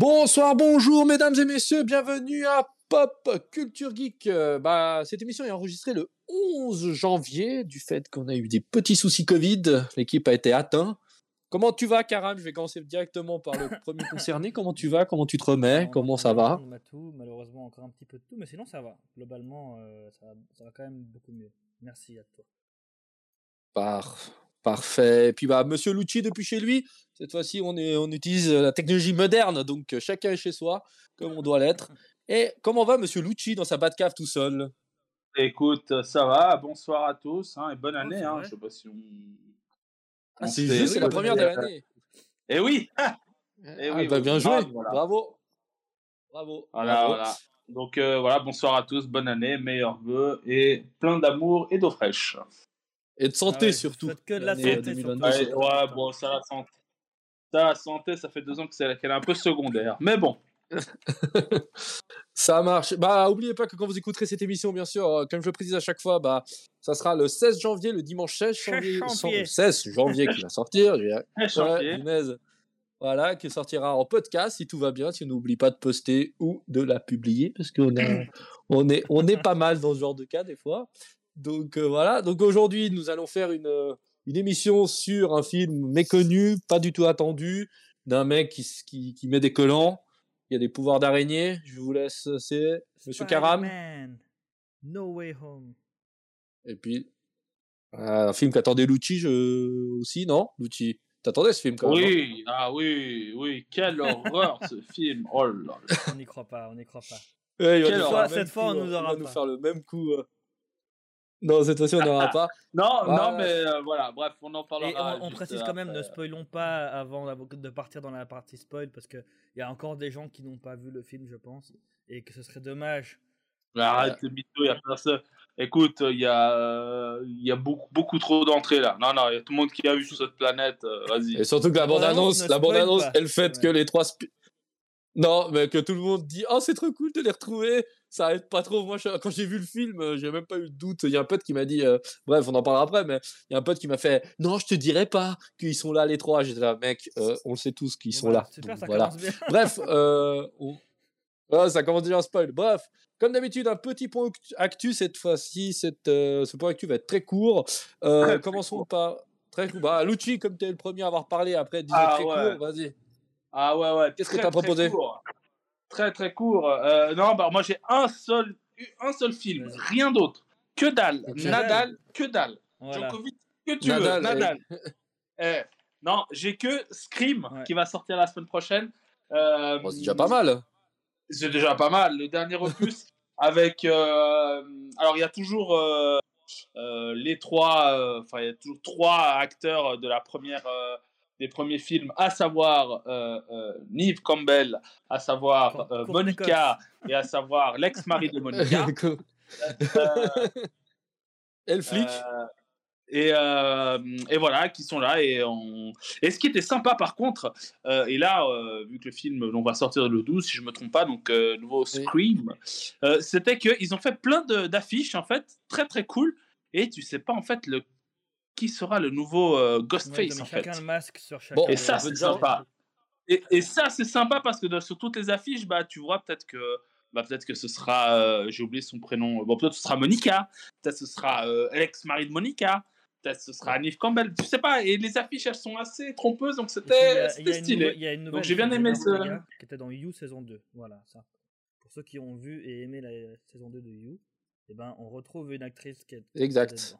Bonsoir, bonjour, mesdames et messieurs, bienvenue à Pop Culture Geek. Euh, bah, cette émission est enregistrée le 11 janvier, du fait qu'on a eu des petits soucis Covid, l'équipe a été atteinte. Comment tu vas, Karam Je vais commencer directement par le premier concerné. Comment tu vas? Comment tu te remets? Comment ça va On a tout, malheureusement encore un petit peu de tout, mais sinon ça va. Globalement, euh, ça, va, ça va quand même beaucoup mieux. Merci à toi. Par... Parfait. Et puis bah Monsieur Lucci depuis chez lui. Cette fois-ci, on, est, on utilise la technologie moderne, donc euh, chacun est chez soi, comme on doit l'être. Et comment va Monsieur Lucci dans sa Batcave tout seul? Écoute, ça va. Bonsoir à tous hein, et bonne année. hein. Je sais pas si on. Ah, c'est juste, c'est la première de l'année. Eh oui. Eh oui, bah, bien joué. Bravo. Bravo. Voilà, Bravo. voilà. Donc euh, voilà, bonsoir à tous, bonne année, meilleurs vœux et plein d'amour et d'eau fraîche. Et de santé Ah ouais, surtout. que de la santé, 2022, surtout. Ouais, ouais, bon, ça la santé. Ça, la santé, ça fait deux ans que c'est qu'elle est un peu secondaire. Mais bon. Ça marche. Bah, oubliez pas que quand vous écouterez cette émission, bien sûr, euh, comme je le précise à chaque fois, bah, ça sera le 16 janvier, le dimanche 16 janvier, 16 sans- janvier. 16 janvier qui va sortir. Ouais. Voilà, qui sortira en podcast si tout va bien, si on n'oublie pas de poster ou de la publier, parce qu'on on est, on est pas mal dans ce genre de cas des fois. Donc euh, voilà, donc aujourd'hui nous allons faire une, euh, une émission sur un film méconnu, pas du tout attendu, d'un mec qui, qui, qui met des collants, il y a des pouvoirs d'araignée, je vous laisse, c'est Monsieur Karam, No Way Home. et puis euh, un film qu'attendait Lucci je... aussi, non? Lucci, t'attendais ce film quand même hein Oui, ah oui, oui, quelle horreur ce film. Oh là là. On n'y croit pas, on n'y croit pas. Ouais, il va Quelle nous faire horreur. le même Cette fois, on coup, nous euh, il aura va nous faire le même coup. euh. Non, cette fois-ci, on n'aura pas. Non, Voilà. non, mais euh, voilà, bref, on en Et parlera. on, précise quand même, ne spoilons pas avant de partir dans la partie spoil, parce qu'il y a encore des gens qui n'ont pas vu le film, je pense, et que ce serait dommage. Arrête, le mytho, il y a personne. Écoute, il y a, il y a beaucoup, beaucoup trop d'entrées là. Non, non, il y a tout le monde qui a vu sur cette planète. euh, Vas-y. Et surtout que la bande-annonce la bande-annonce, elle fait que les trois. Non, mais que tout le monde dit Oh, c'est trop cool de les retrouver. Ça aide pas trop. Moi, je- quand j'ai vu le film, euh, j'ai même pas eu de doute. Il y a un pote qui m'a dit euh, Bref, on en parlera après, mais il y a un pote qui m'a fait Non, je te dirai pas qu'ils sont là, les trois. J'étais là, mec, euh, on le sait tous qu'ils sont bah, là. Donc, ça voilà. bien. Bref, euh, on- Ah, ça commence déjà à spoil. Bref, comme d'habitude, un petit point actu- cette fois-ci. Cette, euh, ce point actu va être très court. Euh, commençons court. par. Très court. Bah, Lucci, comme tu es le premier à avoir parlé, après, disais Ah très ouais. court, vas-y. Ah ouais, ouais. Qu'est-ce que t'as très proposé? court. Très, très court. Euh, non, bah, moi, j'ai un seul, un seul film, rien d'autre. Que dalle. Nadal, que dalle. Voilà. Djokovic, que tu Nadal, veux. Nadal. Eh, non, j'ai que Scream Ouais. qui va sortir la semaine prochaine. Euh, Bon, c'est déjà pas mal. C'est déjà pas mal. Le dernier opus avec. euh, alors, il y a toujours les trois. Enfin, il y a toujours trois acteurs de la première. Des premiers films, à savoir euh, euh, Neve Campbell, à savoir euh, Monica et à savoir l'ex-mari de Monica. Euh, Et le flic euh, et, et voilà, qui sont là. Et, on... et ce qui était sympa par contre, et là, vu que le film on va sortir le 12, si je me trompe pas, donc nouveau Scream, c'était qu'ils ont fait plein d'affiches en fait, très très cool. Et tu sais pas en fait le qui sera le nouveau euh, Ouais, Ghostface ont en fait. chacun le masque sur chacun. Bon, Et ça, c'est sympa. Et, et ça, c'est sympa parce que dans- sur toutes les affiches, bah, tu vois peut-être que, bah, peut-être que ce sera, euh, j'ai oublié son prénom, bon, peut-être ce sera Monica, peut-être ce sera euh, l'ex-mari de Monica, peut-être ce sera Neve Campbell, tu sais pas. Et les affiches, elles sont assez trompeuses, donc c'était stylé. nouvelle- Il y a une nouvelle j'ai bien aimé ce- Qui était dans You saison 2. Voilà, ça. Pour ceux qui ont vu et aimé la saison 2 de You, eh ben, on retrouve une actrice qui est. qui est Exact.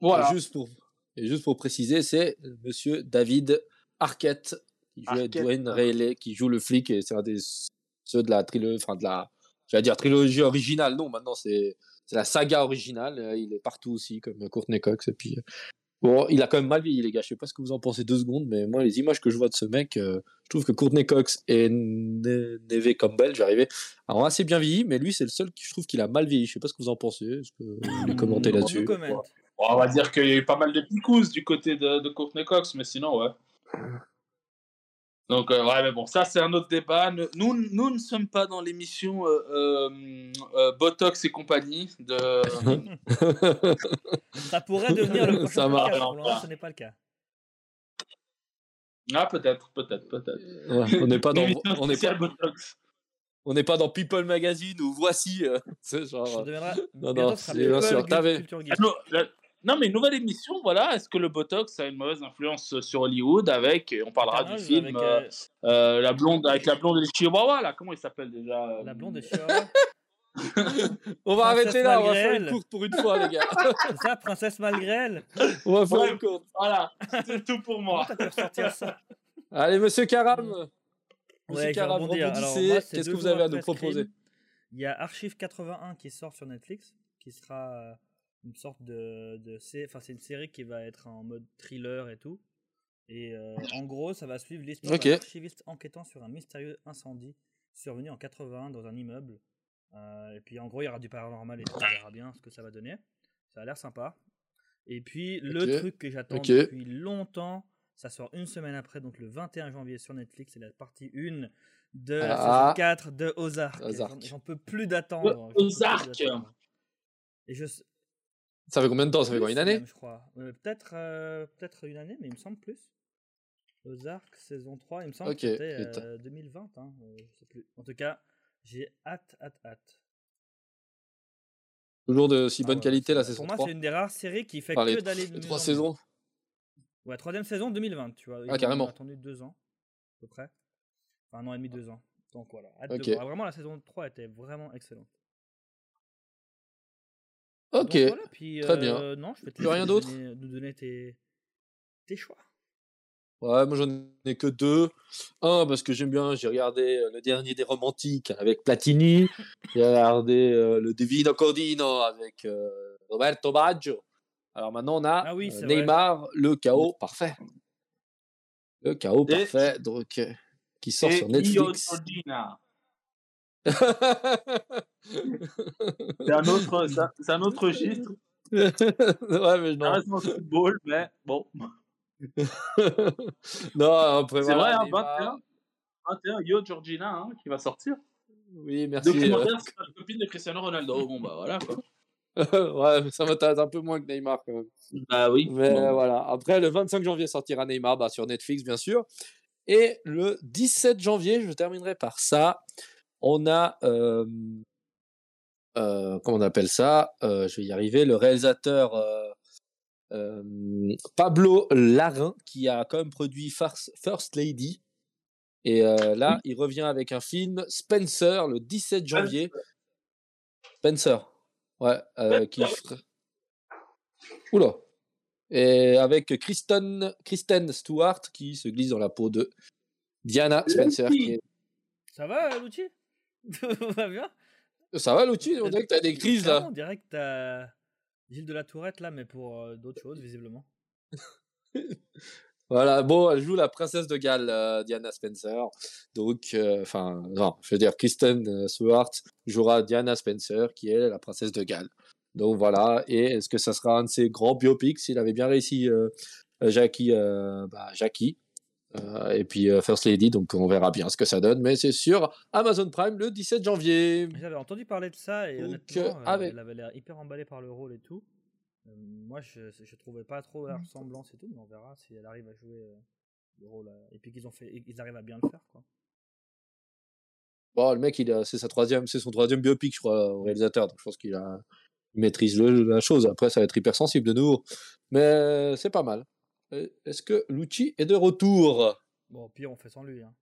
Dedans. Voilà. Et juste pour, et juste pour préciser, c'est monsieur David Arquette, qui joue Arquette, Dwayne qui joue le flic, et c'est un des ceux de la trilogie, enfin de la, j'allais dire trilogie originale, non, maintenant c'est c'est la saga originale, euh, il est partout aussi, comme Courtney Cox, et puis, euh, bon, il a quand même mal vieilli, les gars, je sais pas ce que vous en pensez deux secondes, mais moi, les images que je vois de ce mec, euh, je trouve que Courtney Cox et Ne- Neve Campbell, j'arrivais, ont assez bien vieilli, mais lui, c'est le seul qui, je trouve qu'il a mal vieilli, je sais pas ce que vous en pensez, est-ce que vous voulez commenter Hmm, là-dessus? Bon, on va dire qu'il y a eu pas mal de picousses du côté de, de Courtney Cox, mais sinon, ouais. Donc, euh, ouais, mais bon, ça, c'est un autre débat. Nous, nous ne sommes pas dans l'émission euh, euh, euh, Botox et compagnie. De... Ça pourrait devenir le prochain Ça marche. moment, ce n'est pas le cas. Ah, peut-être, peut-être, peut-être. Ouais, on n'est pas dans. On n'est pas, Botox. on n'est pas dans People Magazine ou Voici. euh, c'est Ça genre. deviendra. non, non, bien sûr. Geek T'avais-. Ah, non, mais nouvelle émission, voilà. Est-ce que le Botox a une mauvaise influence sur Hollywood avec, et on parlera du film, avec, euh, euh, euh, la blonde, avec la blonde et le chihuahua, là, comment il s'appelle déjà euh, la blonde de Chihuahua. On va Princesse arrêter là, on va faire une courte pour une fois, les gars. C'est ça, Princesse malgré elle. On va faire Ouais. une courte. Voilà, c'est tout pour moi. ça? Allez, monsieur Karam. Monsieur Ouais, Karam, Qu'est-ce que vous avez à nous proposer? Il y a Archive 81 qui sort sur Netflix, qui sera euh, une sorte de, de enfin c'est une série qui va être en mode thriller et tout. Et euh, en gros, ça va suivre l'histoire d'un archiviste enquêtant sur un mystérieux incendie survenu en 81 dans un immeuble. Euh, et puis en gros, il y aura du paranormal et tout, on verra bien ce que ça va donner. Ça a l'air sympa. Et puis le truc que j'attends depuis longtemps, ça sort une semaine après, donc le 21 janvier sur Netflix, c'est la partie 1 de la Ah. saison 4 de Ozark. Ozark. J'en- peux plus d'attendre. plus Ozark. Et je, Ça fait combien de temps? Ça fait quoi Une année? même, je crois. Euh, peut-être, euh, peut-être une année, mais il me semble plus. Ozark saison 3, il me semble que c'était putain. euh, 2020. Hein, euh, je sais plus. En tout cas, j'ai hâte, hâte, hâte. Toujours de si Ah bonne ouais, qualité la Pour saison moi, 3. c'est une des rares séries qui fait Enfin, que d'aller de trois saisons. Ouais, troisième saison 2020, tu vois. Ils Ah, ont carrément. attendu deux ans, à peu près. Enfin, un an et demi, deux ans. Donc voilà. Hâte de voir. Vraiment, la saison 3 était vraiment excellente. Ok. Donc voilà, puis, très bien. euh, Non, je vais te Plus rien d'autre Nous donner tes, tes choix. Ouais, moi j'en ai que deux. Un, parce que j'aime bien, j'ai regardé euh, le dernier des romantiques avec Platini. J'ai regardé euh, le Divino Cordino avec euh, Roberto Baggio. Alors maintenant on a Ah oui, euh, c'est vrai. Neymar, le chaos parfait. Le chaos Et- parfait, donc, qui sort Et sur Io Netflix. Georgina. C'est un autre, c'est un- autre registre. ouais, mais Ça non. reste dans le football, mais bon. non, après, C'est vrai, hein, Neymar. 21. 21, Yo Georgina, hein, qui va sortir. Oui, merci. euh, Documentaire sur la copine de Cristiano Ronaldo. Bon, bah voilà quoi. ouais, mais ça m'intéresse un peu moins que Neymar quand même. Bah oui. Mais Bon. voilà. Après, le 25 janvier sortira Neymar bah, sur Netflix, bien sûr. Et le 17 janvier, je terminerai par ça. On a. euh, euh, comment on appelle ça? Euh, Je vais y arriver. Le réalisateur euh, Pablo Larrain, qui a quand même produit First Lady. Et là, il revient avec un film Spencer le 17 janvier. Spencer. Ouais, qui Oula. Et avec Kristen, Kristen Stewart qui se glisse dans la peau de Diana Spencer. Qui est... Ça va, Lucci Tout va bien? Ça va, Luchi? On dirait que t'as des crises là. On dirait que t'as Gilles de la Tourette là, mais pour euh, d'autres choses, visiblement. Voilà, bon, elle joue la princesse de Galles, euh, Diana Spencer. Donc, euh, enfin, non, je veux dire, Kristen Stewart jouera Diana Spencer, qui est la princesse de Galles. Donc voilà, et est-ce que ça sera un de ses grands biopics s'il avait bien réussi euh, Jackie, bah, Jackie? Euh, et puis euh, First Lady, donc on verra bien ce que ça donne, mais c'est sur Amazon Prime le 17 janvier. J'avais entendu parler de ça et Donc, honnêtement, euh, avec- elle avait l'air hyper emballée par le rôle et tout. Moi, je, je trouvais pas trop la ressemblance et tout, mais on verra si elle arrive à jouer le rôle. et puis qu'ils ont fait, ils arrivent à bien le faire, quoi. Bon, le mec, il c'est sa troisième, c'est son troisième biopic, je crois, au réalisateur. Donc je pense qu'il a, il maîtrise le- la chose. Après, ça va être hypersensible de nouveau, mais c'est pas mal. Euh, Est-ce que Lucci est de retour? Bon, au pire, on fait sans lui. Hein.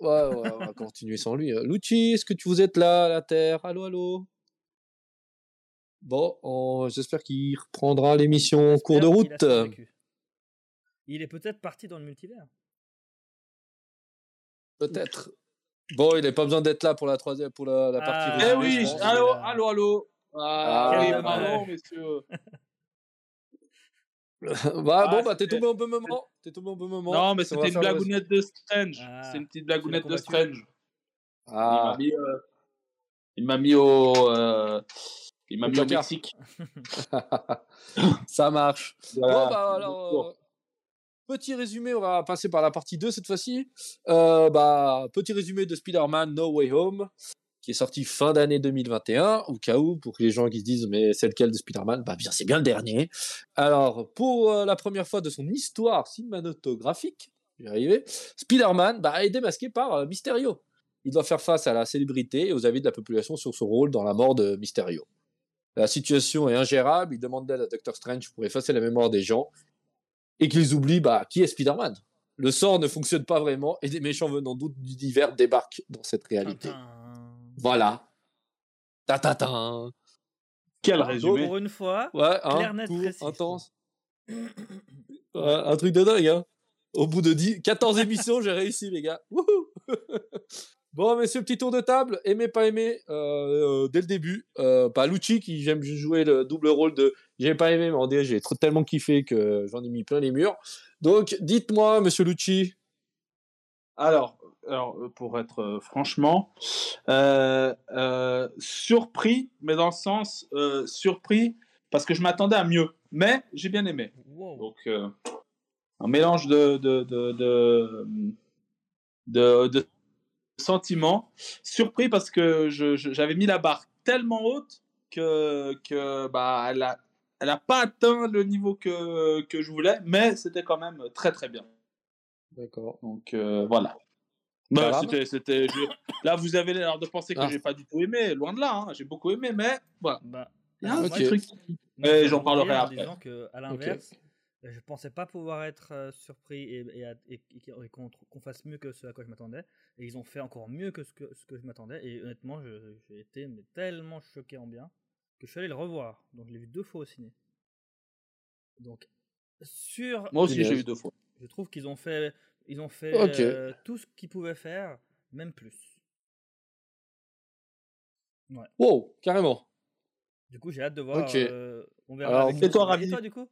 Ouais, ouais, on va continuer sans lui. hein. Lucci, est-ce que tu vous êtes là, à la Terre? Allô, allô? Bon, on- j'espère qu'il reprendra l'émission en cours de route. Il est peut-être parti dans le multivers. Peut-être. Bon, il n'a pas besoin d'être là pour la troisième, pour la, la partie. Ah, Eh oui, allô, allô, allô. Ah, Ah, oui, quel pardon, dommage. messieurs. bah, Ah, bon, bah, t'es tombé au bon moment. T'es tombé au bon moment. Non, mais c'était une blagounette de Strange. Ah, C'est une petite blagounette de. Strange. Il Ah, m'a mis, euh, il m'a mis au, euh, il m'a mis au. Mexique. ça marche. Voilà. Bon, bah, alors, euh, petit résumé, on va passer par la partie 2 cette fois-ci. Euh, bah, petit résumé de Spider-Man No Way Home. Qui est sorti fin d'année 2021, au cas où, pour les gens qui se disent mais c'est lequel de Spider-Man? Bah bien, c'est bien le dernier. Alors, pour euh, la première fois de son histoire cinématographique, Spider-Man bah, est démasqué par euh, Mysterio. Il doit faire face à la célébrité et aux avis de la population sur son rôle dans la mort de Mysterio. La situation est ingérable, il demande d'aide à Doctor Strange pour effacer la mémoire des gens et qu'ils oublient bah, qui est Spider-Man. Le sort ne fonctionne pas vraiment et des méchants venant d'autres divers débarquent dans cette réalité. Voilà. Ta ta ta. Quel résumé. Pour une fois, ouais, hein, clair, net, court, précis. intense. Ouais, un truc de dingue, hein. Au bout de 10, 14 émissions, j'ai réussi, les gars. Wouhou bon, messieurs, petit tour de table. Aimé, pas aimé, euh, euh, dès le début. Euh, pas Lucci, qui j'aime jouer le double rôle de j'ai pas aimé, mais en j'ai trop- tellement kiffé que j'en ai mis plein les murs. Donc, dites-moi, monsieur Lucci. Alors, alors, euh, pour être euh, franchement, euh, euh, surpris, mais dans le sens euh, surpris parce que je m'attendais à mieux. Mais j'ai bien aimé. Wow. Donc, euh, un mélange de, de, de, de, de- de sentiments. Surpris parce que j'avais mis la barre tellement haute que, que bah, elle n'a elle a pas atteint le niveau que, que je voulais, mais c'était quand même très très bien. D'accord. Donc euh, voilà. Bah, va c'était, c'était, je- Là, vous avez l'air de penser que Ah. j'ai pas du tout aimé, loin de là. hein. J'ai beaucoup aimé, mais voilà. Bah, Il y a un alors, Ok. petit truc. Mais je j'en parlerai après. disant que, à l'inverse, je pensais pas pouvoir être euh, surpris et, et, et- et qu'on- et qu'on qu'on fasse mieux que ce à quoi je m'attendais. Et ils ont fait encore mieux que ce que, ce que je m'attendais. Et honnêtement, je- j'ai été mais, tellement choqué en bien que je suis allé le revoir. Donc je l'ai vu deux fois au ciné. Donc, sur. Moi aussi, j'ai eu deux fois. Je trouve qu'ils ont fait, ils ont fait euh, tout ce qu'ils pouvaient faire, même plus. Wow, carrément. Du coup, j'ai hâte de voir. Ok. euh, on verra. Alors, avec et toi, Et Ravi toi, du coup?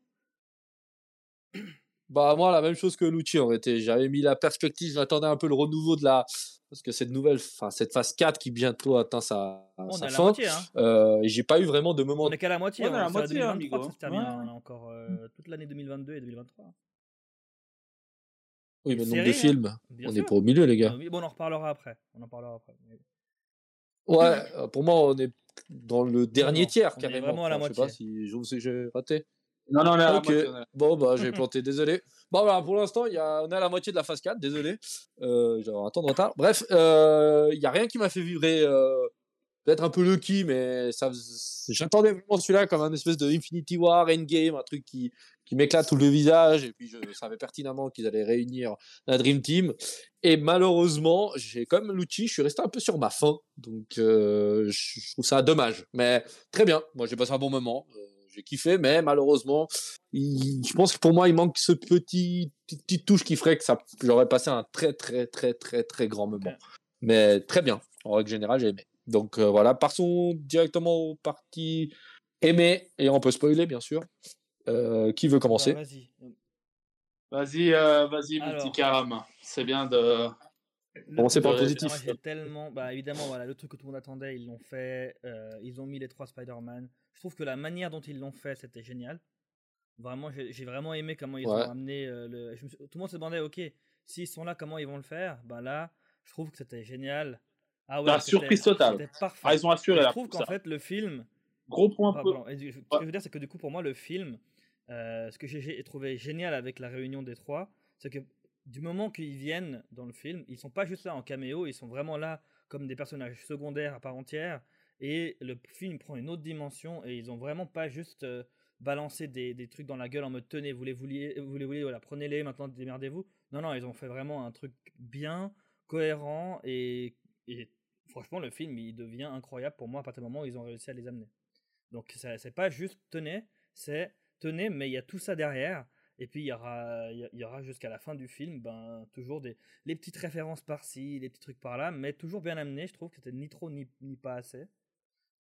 Bah moi la même chose que Lucci en réalité. J'avais mis la perspective, j'attendais un peu le renouveau de la parce que cette nouvelle, enfin cette phase 4 qui bientôt atteint sa, On sa est à la fin. moitié, hein. Euh, et j'ai pas eu vraiment de moment. On est qu'à la moitié. On est à la c'est moitié, hein, 2023 que ça amigo. se termine. Ouais. On a encore euh, toute l'année 2022 et 2023. Oui, mais le nombre de hein. films. Bien on sûr. est pas au milieu les gars. Euh, oui, bon, on en reparlera après. On en parlera après. Ouais, euh, pour moi on est dans le dernier non, tiers on est carrément. vraiment à la Enfin, je sais pas moitié. si je vous sais j'ai raté. Non, non, on est à la moitié, Bon, bah, j'ai planté, désolé. Bon, voilà, pour l'instant, il y a... on est à la moitié de la phase 4, désolé. Euh, J'ai un temps de retard. Bref, euh, il n'y a rien qui m'a fait vibrer. euh, Peut-être un peu lucky, mais ça, j'attendais vraiment celui-là comme un espèce de Infinity War, Endgame, un truc qui, qui m'éclate tout le visage. Et puis, je savais pertinemment qu'ils allaient réunir la Dream Team. Et malheureusement, j'ai comme Lucci, je suis resté un peu sur ma faim. Donc, euh, je trouve ça dommage. Mais très bien. Moi, j'ai passé un bon moment. Euh, j'ai kiffé, mais malheureusement, il- je pense que pour moi, il manque ce petit petite, petite touche qui ferait que ça, j'aurais passé un très très très très très grand moment. Mais très bien. En règle générale, j'ai aimé. Donc euh, voilà, passons directement aux parties aimées et on peut spoiler bien sûr. Euh, qui veut commencer? Bah, Vas-y. Vas-y, euh, vas-y, mon petit Karam. C'est bien de. Commencez par le positif. Moi, tellement. Bah, évidemment, voilà, le truc que tout le monde attendait, ils l'ont fait. euh, ils ont mis les trois Spider-Man. Je trouve que la manière dont ils l'ont fait, c'était génial. Vraiment, j'ai vraiment aimé comment ils Ouais. ont amené euh, le. je me suis- Tout le monde se demandait, ok, s'ils sont là, comment ils vont le faire? Ben là, je trouve que c'était génial. Ah La c'était- surprise totale. Parfait. Ah, ils ont assuré je trouve qu'en fait, le film. Gros point. Ah, peu- Ce que je veux dire, c'est que du coup, pour moi, le film, euh, ce que j'ai- j'ai trouvé génial avec la réunion des trois, c'est que du moment qu'ils viennent dans le film, ils sont pas juste là en caméo, ils sont vraiment là comme des personnages secondaires à part entière. Et le film prend une autre dimension et ils ont vraiment pas juste euh, balancé des, des trucs dans la gueule en mode tenez, vous les vouliez, vous les vouliez, voilà, prenez-les, maintenant démerdez-vous. Non, non, ils ont fait vraiment un truc bien, cohérent et, et franchement, le film il devient incroyable pour moi à partir du moment où ils ont réussi à les amener. Donc c'est pas juste tenez, c'est tenez, mais il y a tout ça derrière. Et puis il y aura, y aura jusqu'à la fin du film, ben toujours des les petites références par-ci, les petits trucs par-là, mais toujours bien amené. Je trouve que c'était ni trop ni, pas assez.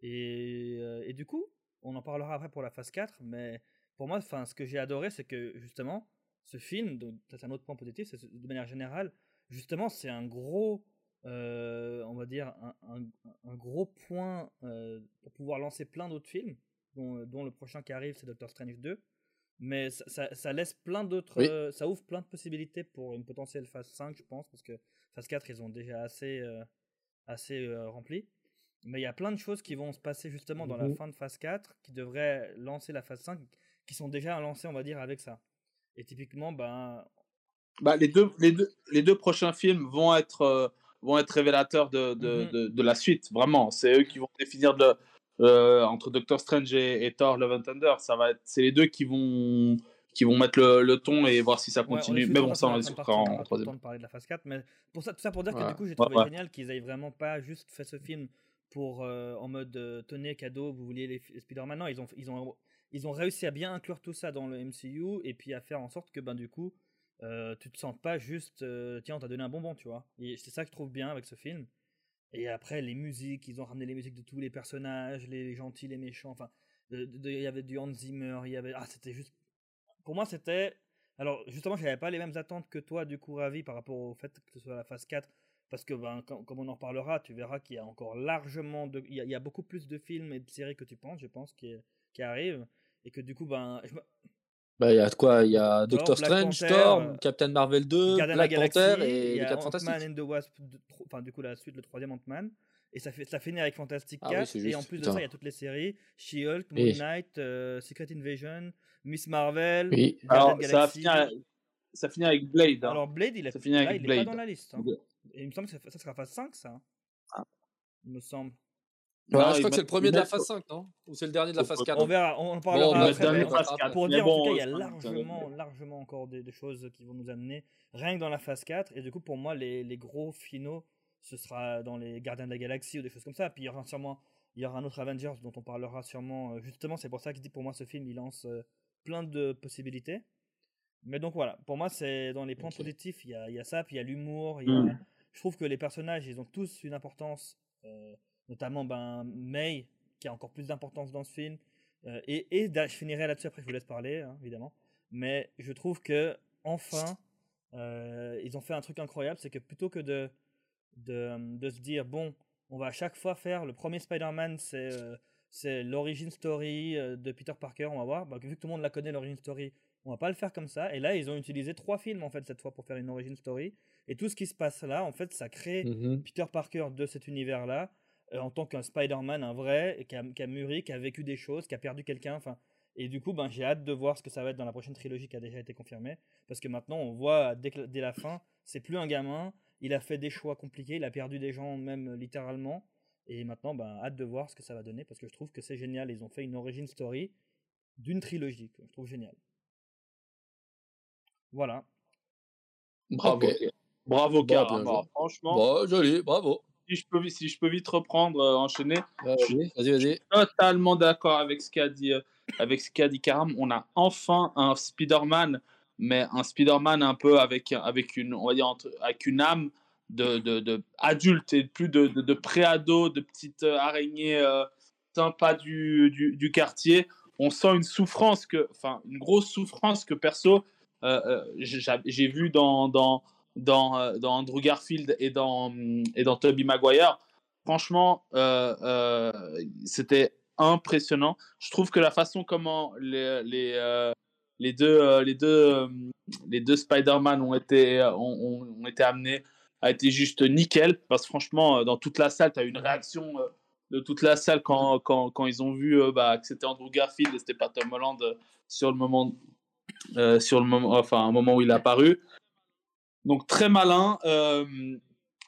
Et, euh, et du coup, on en parlera après pour la phase 4, mais pour moi, enfin, ce que j'ai adoré, c'est que justement, ce film, c'est un autre point positif, c'est de manière générale, justement, c'est un gros, euh, on va dire, un, un- un gros point euh, pour pouvoir lancer plein d'autres films, dont, dont le prochain qui arrive, c'est Doctor Strange 2. Mais ça, ça- ça laisse plein d'autres, Oui. euh, ça ouvre plein de possibilités pour une potentielle phase 5, je pense, parce que phase 4, ils ont déjà assez, euh, assez euh, rempli. Mais il y a plein de choses qui vont se passer justement dans la Mhm. fin de phase 4 qui devraient lancer la phase 5, qui sont déjà lancées, on va dire, avec ça. Et typiquement, ben, Bah, les, deux, les, deux, les deux prochains films vont être, euh, vont être révélateurs de, de, Mhm. de, de la suite, vraiment. C'est eux qui vont définir de, euh, entre Doctor Strange et, et Thor Love and Thunder. Ça va être, c'est les deux qui vont, qui vont mettre le, le ton et voir si ça on continue. Mais bon, ça, on discutera on en le troisième. de parler de la phase 4, mais pour ça, tout ça pour dire que du coup, j'ai trouvé ouais. génial qu'ils aient vraiment pas juste fait ce film pour euh, en mode euh, tenez cadeau, vous vouliez les, les Spider-Man. Non, ils ont, ils, ont, ils ont réussi à bien inclure tout ça dans le MCU et puis à faire en sorte que ben, du coup, euh, tu te sens pas juste euh, tiens, on t'a donné un bonbon, tu vois. C'est ça que je trouve bien avec ce film. Et après, les musiques, ils ont ramené les musiques de tous les personnages, les gentils, les méchants. Enfin, il y avait du Hans Zimmer, il y avait. Ah, c'était juste. Pour moi, c'était. Alors, justement, je n'avais pas les mêmes attentes que toi, du coup, Ravi, par rapport au fait que ce soit la phase 4. Parce que, ben, comme on en reparlera, tu verras qu'il y a encore largement. Il y a, beaucoup plus de films et de séries que tu penses, je pense, qui, qui arrivent. Et que du coup, ben. je Bah, il y a de quoi Il y a Doctor Strange, Panther, Thor, euh, Captain Marvel 2, Gardien de la Black Panther et les a 4 Ant-Man Fantastiques. and the Wasp, de- tro- enfin du coup la suite, le troisième Ant-Man, et ça fait ça finit avec Fantastic Ah oui, 4, c'est et en plus de ça il y a toutes les séries, She-Hulk, Moon Et- Knight, euh, Secret Invasion, Miss Marvel, Oui. Alors, ça Galaxy. finir, ça finit avec Blade. hein. Alors Blade, il est, ça finit là, avec il est pas dans la liste. hein. Et il me semble que ça, ça sera phase 5 ça. Ah. Il me semble. Ouais, Non, je crois que c'est le premier de la phase 5, non? Ou c'est le dernier de la phase faut- 4 On verra, on en Bon, parlera on après. dernier bon, va phase faire 4. Pour dire en bon, tout cas, il y a largement, largement encore des, des choses qui vont nous amener, rien que dans la phase 4. Et du coup, pour moi, les, les gros finaux, ce sera dans les Gardiens de la Galaxie ou des choses comme ça. Puis il y aura sûrement, il y aura un autre Avengers dont on parlera sûrement. euh, Justement, c'est pour ça que je dis pour moi, ce film, il lance euh, plein de possibilités. Mais donc voilà, pour moi, c'est dans les points positifs, il y a, il y a ça, puis il y a l'humour. il y a- Mm. Je trouve que les personnages, ils ont tous une importance, euh, notamment ben, May, qui a encore plus d'importance dans ce film. Euh, et, et je finirai là-dessus, après je vous laisse parler, hein, évidemment. Mais je trouve que enfin, euh, ils ont fait un truc incroyable, c'est que plutôt que de, de, de se dire, bon, on va à chaque fois faire le premier Spider-Man, c'est euh, l'origin story euh, de Peter Parker, on va voir. Bah, vu que tout le monde la connaît, l'origin story, on va pas le faire comme ça. Et là, ils ont utilisé trois films, en fait, cette fois, pour faire une origin story. Et tout ce qui se passe là, en fait, ça crée Mhm. Peter Parker de cet univers-là, en tant qu'un Spider-Man, un vrai, qui a, qui a mûri, qui a vécu des choses, qui a perdu quelqu'un. Enfin, et du coup, ben, j'ai hâte de voir ce que ça va être dans la prochaine trilogie qui a déjà été confirmée. Parce que maintenant, on voit dès, que- dès la fin, c'est plus un gamin. Il a fait des choix compliqués, il a perdu des gens, même euh, littéralement. Et maintenant, ben, hâte de voir ce que ça va donner. Parce que je trouve que c'est génial. Ils ont fait une origin story d'une trilogie. que je trouve génial. Voilà. Bravo. Bravo, Car. joué. franchement, Bon, joli, bravo. Si, je peux, si je peux vite reprendre, euh, enchaîner, Vas-y, vas-y, vas-y. totalement d'accord avec ce qu'a dit, euh, avec ce qu'a dit Karam. On a enfin un Spider-Man, mais un Spider-Man un peu avec, avec une, on va dire, entre- avec une âme de, de, de adulte et plus de, de, de pré-ado, de petite euh, araignée sympa du, du, du quartier. On sent une souffrance que, enfin, une grosse souffrance que perso, j'ai j'ai vu dans, dans, dans, euh, dans Andrew Garfield et dans, et dans Tobey Maguire. Franchement, euh, euh, c'était impressionnant. Je trouve que la façon comment les, les, les deux, les deux, euh, les deux Spider-Man ont été, ont, ont- été amenés a été juste nickel. Parce que franchement, dans toute la salle, tu as eu une réaction de toute la salle quand, quand, quand ils ont vu bah, que c'était Andrew Garfield et c'était pas Tom Holland sur le moment, sur le moment, enfin, un moment où il est apparu. Donc très malin. Euh,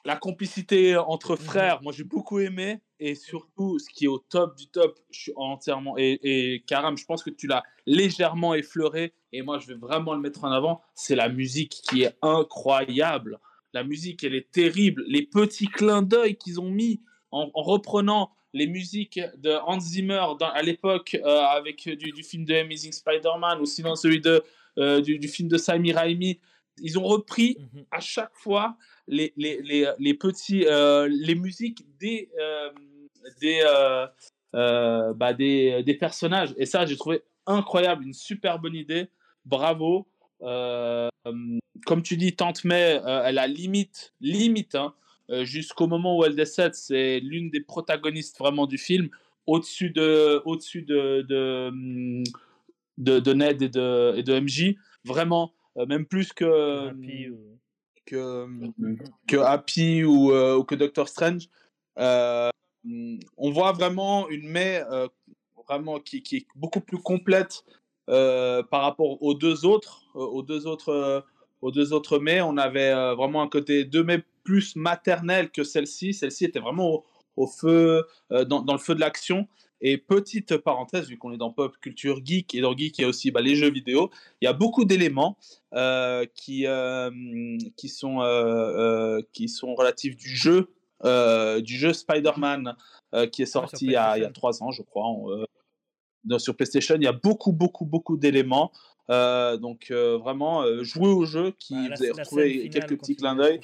la complicité entre frères, moi j'ai beaucoup aimé. Et surtout, ce qui est au top du top, je suis entièrement. Et, et Karam, je pense que tu l'as légèrement effleuré. Et moi, je vais vraiment le mettre en avant. C'est la musique qui est incroyable. La musique, elle est terrible. Les petits clins d'œil qu'ils ont mis en, en reprenant les musiques de Hans Zimmer dans- à l'époque euh, avec du, du film de Amazing Spider-Man ou sinon celui de, euh, du, du film de Sammy Raimi. Ils ont repris Mhm. à chaque fois les, les, les, les petits euh, les musiques des euh, des, euh, bah, des des personnages. Et ça j'ai trouvé incroyable une super bonne idée. Bravo. Comme tu dis Tante May elle a limite limite hein, jusqu'au moment où elle décède c'est l'une des protagonistes vraiment du film. Au-dessus de au-dessus de de, de de Ned et de et de MJ vraiment même plus que Happy ou- que, que Happy ou, euh, ou que Doctor Strange. Euh, on voit vraiment une May vraiment qui, qui, est beaucoup plus complète par rapport aux deux autres. aux deux autres, aux deux autres May, on avait vraiment un côté de May plus maternel que celle-ci. Celle-ci était vraiment au, feu, dans, dans, le feu de l'action. Et petite parenthèse, vu qu'on est dans pop culture geek et dans geek, il y a aussi bah, les jeux vidéo. Il y a beaucoup d'éléments euh, qui, euh, qui, sont, euh, qui sont relatifs du jeu, du jeu Spider-Man qui est sorti il, y a, il, y a, trois ans, je crois. sur PlayStation, il y a beaucoup, beaucoup, beaucoup d'éléments. donc vraiment, jouer au jeu qui bah, vous avez retrouvé quelques petits clins d'œil.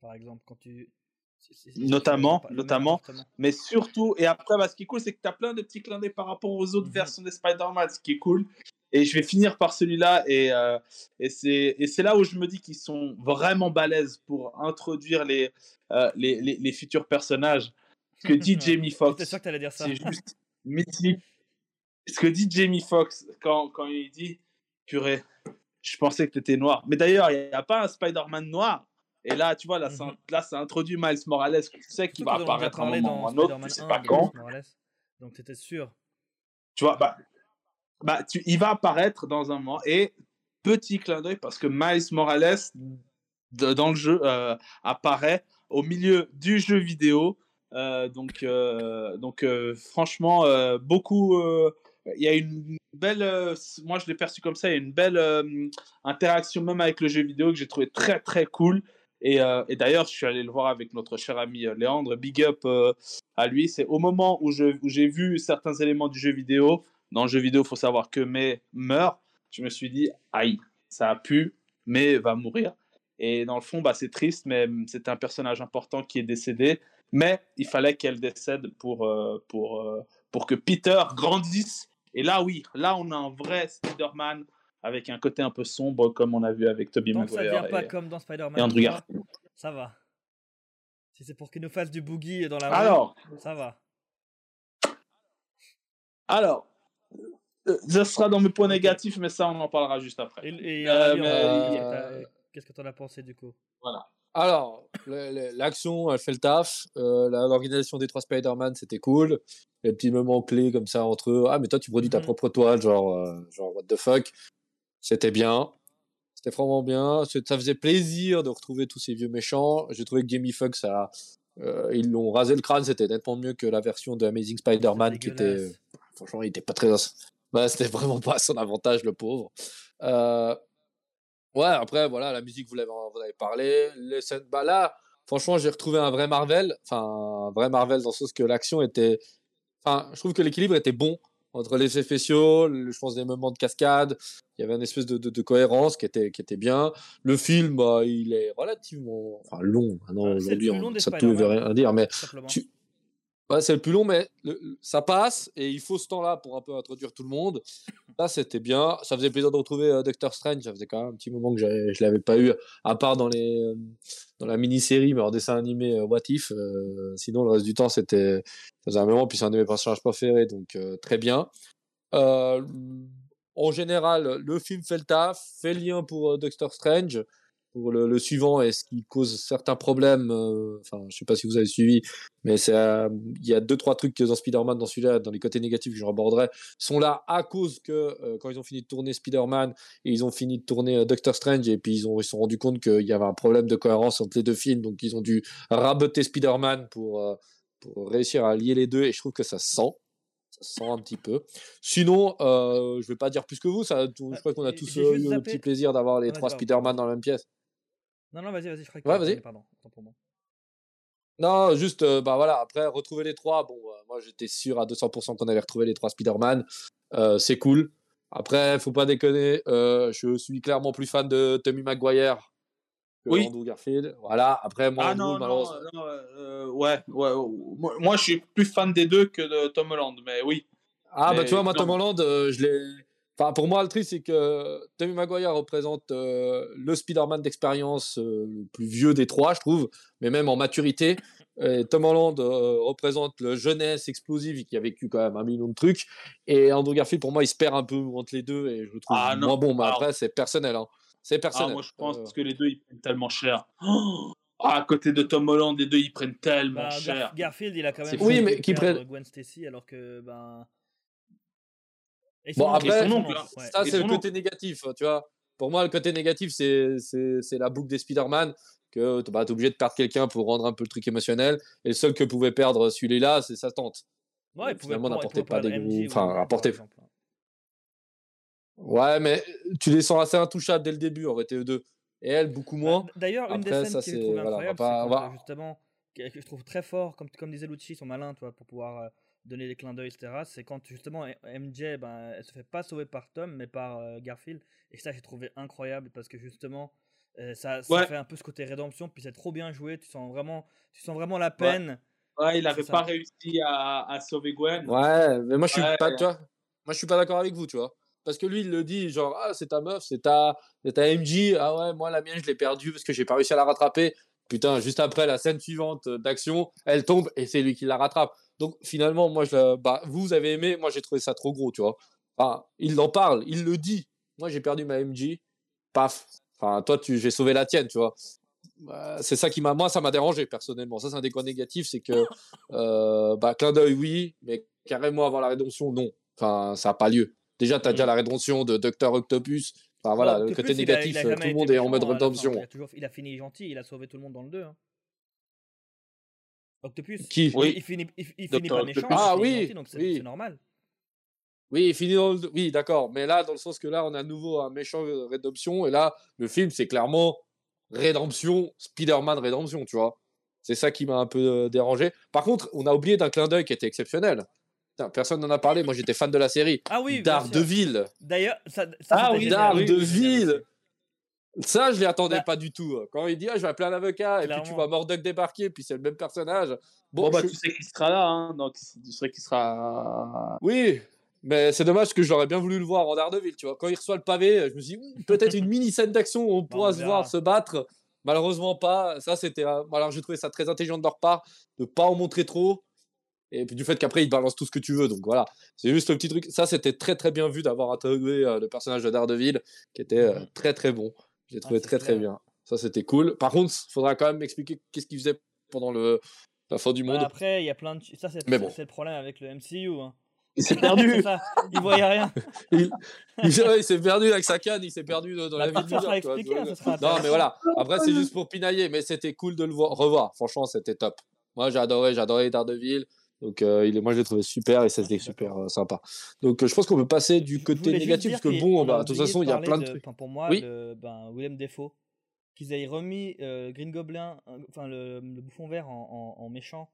Par exemple, quand tu, notamment, notamment, mais surtout, et après, bah, ce qui est cool, c'est que tu as plein de petits clins d'œil par rapport aux autres mmh versions des Spider-Man, ce qui est cool. Et je vais finir par celui-là, et, euh, et c'est là où je me dis qu'ils sont vraiment balèzes pour introduire les, euh, les, les, futurs personnages. Ce que dit Jamie Foxx, c'est juste mythique. Ce que dit Jamie Foxx quand, quand il dit Purée, je pensais que tu étais noir. Mais d'ailleurs, il n'y a pas un Spider-Man noir et là, tu vois, là, ça, là, ça introduit Miles Morales, tu sais qu'il va apparaître un moment ou un autre, tu sais pas quand. Donc, tu étais sûr. Tu vois, bah, bah tu, il va apparaître dans un moment. Et petit clin d'œil, parce que Miles Morales, dans le jeu, euh, apparaît au milieu du jeu vidéo. Euh, donc, euh, donc franchement, beaucoup. Il y a une belle. moi, je l'ai perçu comme ça. Il y a une belle interaction, même avec le jeu vidéo, que j'ai trouvé très, très cool. Euh, et, d'ailleurs, je suis allé le voir avec notre cher ami euh, Léandre. Big up euh, à lui. C'est au moment où, j'ai vu certains éléments du jeu vidéo. Dans le jeu vidéo, il faut savoir que May meurt. Je me suis dit, aïe, ça a pu, mais va mourir. Et dans le fond, bah, c'est triste, mais c'est un personnage important qui est décédé. Mais il fallait qu'elle décède pour, pour que Peter grandisse. Et là, oui, là, on a un vrai Spider-Man avec un côté un peu sombre comme on a vu avec Tobey Maguire. Ça vient pas comme dans Spider-Man. Andrew Garfield. Ça va. Si c'est pour qu'il nous fasse du boogie dans la Alors, ça va. Alors, euh, ça sera dans mes points négatifs, mais ça, on en parlera juste après. Et, euh, euh, qu'est-ce que tu en as pensé du coup? Voilà. Alors, l'action, elle fait le taf. L'organisation des trois Spider-Man, c'était cool. Les petits moments clés comme ça entre eux. Ah, mais toi, tu produis ta mmh propre toile, genre, genre, what the fuck. C'était bien. C'était vraiment bien. Ça faisait plaisir de retrouver tous ces vieux méchants. J'ai trouvé que Jamie Foxx, ça, euh, ils l'ont rasé le crâne. C'était nettement mieux que la version de Amazing Spider-Man qui était. Franchement, il était pas très. Bah, c'était vraiment pas son avantage, le pauvre. Euh... Ouais, après, voilà, la musique, vous l'avez, vous avez parlé. Les scènes, bah là, franchement, j'ai retrouvé un vrai Marvel. Enfin, un vrai Marvel dans le sens que l'action était. Enfin, je trouve que l'équilibre était bon entre les effets spéciaux, je pense des moments de cascade, il y avait une espèce de, de, cohérence qui était, qui était bien. Le film, bah, il est relativement enfin, long. Maintenant, ah, aujourd'hui, ça ne veut rien dire, mais tu... c'est le plus long, mais ça passe et il faut ce temps-là pour un peu introduire tout le monde. Là, c'était bien. Ça faisait plaisir de retrouver euh, Doctor Strange. Ça faisait quand même un petit moment que je ne l'avais pas eu, à part dans, les, euh, dans la mini-série, mais en dessin animé euh, What If. sinon, le reste du temps, c'était ça un moment, puis c'est un de mes personnages préférés, donc très bien. en général, le film fait le taf, fait le lien pour Doctor Strange. Pour le, suivant, est ce qui cause certains problèmes, enfin, je sais pas si vous avez suivi, mais il y a deux, trois trucs dans Spider-Man, dans celui-là, dans les côtés négatifs que je reborderai, sont là à cause que quand ils ont fini de tourner Spider-Man et ils ont fini de tourner Doctor Strange, et puis ils, ont, ils se sont rendus compte qu'il y avait un problème de cohérence entre les deux films, donc ils ont dû raboter Spider-Man pour pour réussir à lier les deux et je trouve que ça sent ça sent un petit peu. Sinon euh, je vais pas dire plus que vous ça je bah, crois qu'on a tous eu le petit plaisir d'avoir les trois Spider-Man dans la même pièce non non vas-y vas-y je crois que ouais, vas-y pardon non juste euh, bah voilà après retrouver les trois bon euh, moi j'étais sûr à 200% qu'on allait retrouver les trois Spider-Man euh, c'est cool après faut pas déconner je suis clairement plus fan de Tommy Maguire oui. Andrew Garfield. Voilà. Après, moi, ah, non, non, euh, ouais, ouais. Moi, je suis plus fan des deux que de Tom Holland, mais oui. Ah, bah tu vois, moi, Tom Holland, euh, je l'ai. Enfin, pour moi, le triste, c'est que Tommy Maguire représente euh, le Spider-Man d'expérience le plus vieux des trois, je trouve, mais même en maturité. Et Tom Holland représente le jeunesse explosive qui a vécu quand même un million de trucs. Et Andrew Garfield, pour moi, il se perd un peu entre les deux et je le trouve ah, moins bon. Mais après, c'est personnel. Hein. C'est ah, personnel. moi, je pense euh. que les deux, ils prennent tellement cher. Oh Ah, à côté de Tom Holland, les deux ils prennent tellement Bah, cher. Gar- Garfield, il a quand même. Oui, mais qui prennent- Gwen Stacy alors que ben. Et Bon, après, son oncle, ouais. Ça, c'est le côté négatif, tu vois. Pour moi, le côté négatif, c'est la boucle des Spider-Man, que bah, tu es obligé de perdre quelqu'un pour rendre un peu le truc émotionnel. Et le seul que pouvait perdre celui-là, c'est sa tante. Ouais, il finalement, n'apportait pas des enfin, apportait-. Ouais, mais tu les sens assez intouchables dès le début, en fait, eux deux. Et elle, beaucoup moins. Bah, D'ailleurs, une des scènes voilà, incroyable, pas- euh, justement, que, que je trouve très fort, comme, comme disait Lucci, ils sont malins, toi, pour pouvoir euh, donner des clins d'œil, etc. C'est quand justement MJ, ben, elle se fait pas sauver par Tom, mais par euh, Garfield. Et ça, j'ai trouvé incroyable parce que justement, euh, ça, ça Ouais. fait un peu ce côté rédemption, puis c'est trop bien joué. Tu sens vraiment, tu sens vraiment la peine. Ouais, il n'avait pas réussi à, à sauver Gwen. Ouais, mais moi, je suis Ouais. pas, tu vois, moi, je suis pas d'accord avec vous, tu vois. Parce que lui, il le dit, genre, ah, c'est ta meuf, c'est ta, c'est ta MJ. Ah ouais, moi, la mienne, je l'ai perdue parce que j'ai pas réussi à la rattraper. Putain, juste après, la scène suivante euh, d'action, elle tombe et c'est lui qui la rattrape. Donc, finalement, moi, je, bah, vous, avez aimé, moi, j'ai trouvé ça trop gros, tu vois. Enfin, il en parle, il le dit. Moi, j'ai perdu ma MJ. Paf. Enfin, toi, tu, j'ai sauvé la tienne, tu vois. Bah, c'est ça qui m'a, moi, ça m'a dérangé personnellement. Ça, c'est un des points négatifs, c'est que, euh, bah, clin d'œil, oui, mais carrément avoir la rédemption, non. Enfin, ça n'a pas lieu. Déjà, tu as déjà la rédemption de Docteur Octopus. Enfin, voilà, le côté négatif, il a euh, jamais tout le monde est en mode fin. rédemption. Il a, toujours, il a fini gentil, il a sauvé tout le monde dans le 2. hein. Octopus Qui Oui. Il finit, il, il finit pas méchant, Ah oui, donc c'est oui. normal. Oui, il finit dans le... Oui, d'accord. Mais là, dans le sens que là, on a à nouveau un méchant euh, rédemption. Et là, le film, c'est clairement rédemption, Spider-Man rédemption, tu vois. C'est ça qui m'a un peu euh, dérangé. Par contre, on a oublié d'un clin d'œil qui était exceptionnel. Putain, personne n'en a parlé. Moi, j'étais fan de la série. Ah oui. Daredevil. D'ailleurs, ça, ça Ah oui. Daredevil. Ça, je l'y attendais Bah- pas du tout. Quand il dit, ah, je vais appeler un avocat, et puis tu vois Murdoch débarquer, puis c'est le même personnage. Bon, Bon, bah, je- tu sais qu'il sera là, hein, donc tu sais qu'il sera. Oui, mais c'est dommage que j'aurais bien voulu le voir en Daredevil, tu vois. Quand il reçoit le pavé, je me suis dit, Ouh, peut-être une mini scène d'action où on pourra se voir se battre. Malheureusement pas. Ça, c'était. un- Alors, j'ai trouvé ça très intelligent de leur part de pas en montrer trop. Et puis du fait qu'après, ils balancent tout ce que tu veux. Donc voilà, c'est juste le petit truc. Ça, c'était très très bien vu d'avoir introduit euh, le personnage de Daredevil, qui était euh, très très bon. J'ai trouvé Ah, c'est très très bien. Ça, c'était cool. Par contre, il faudra quand même m'expliquer qu'est-ce qu'il faisait pendant le... la fin du monde. après, il y a plein de. Ça, c'est bon. le problème avec le MCU. Hein. Il s'est perdu. ça, il voyait rien. il il s'est ouais, il s'est perdu avec sa canne, il s'est perdu dans Bah, la vie sera expliqué, tu hein, sera Non, mais voilà. Après, c'est juste pour pinailler, mais c'était cool de le voir, revoir. Franchement, c'était top. Moi, j'ai adoré, j'ai adoré Daredevil. Donc, euh, il est, moi, je l'ai trouvé super et c'était je suis super euh, sympa. Donc, euh, je pense qu'on peut passer du côté négatif, parce que bon, bah, de toute façon, il y a plein de de- trucs. pour moi, Oui. le, ben, Willem Defoe, qu'ils aient remis Green Goblin, enfin le, le bouffon vert en, en- en méchant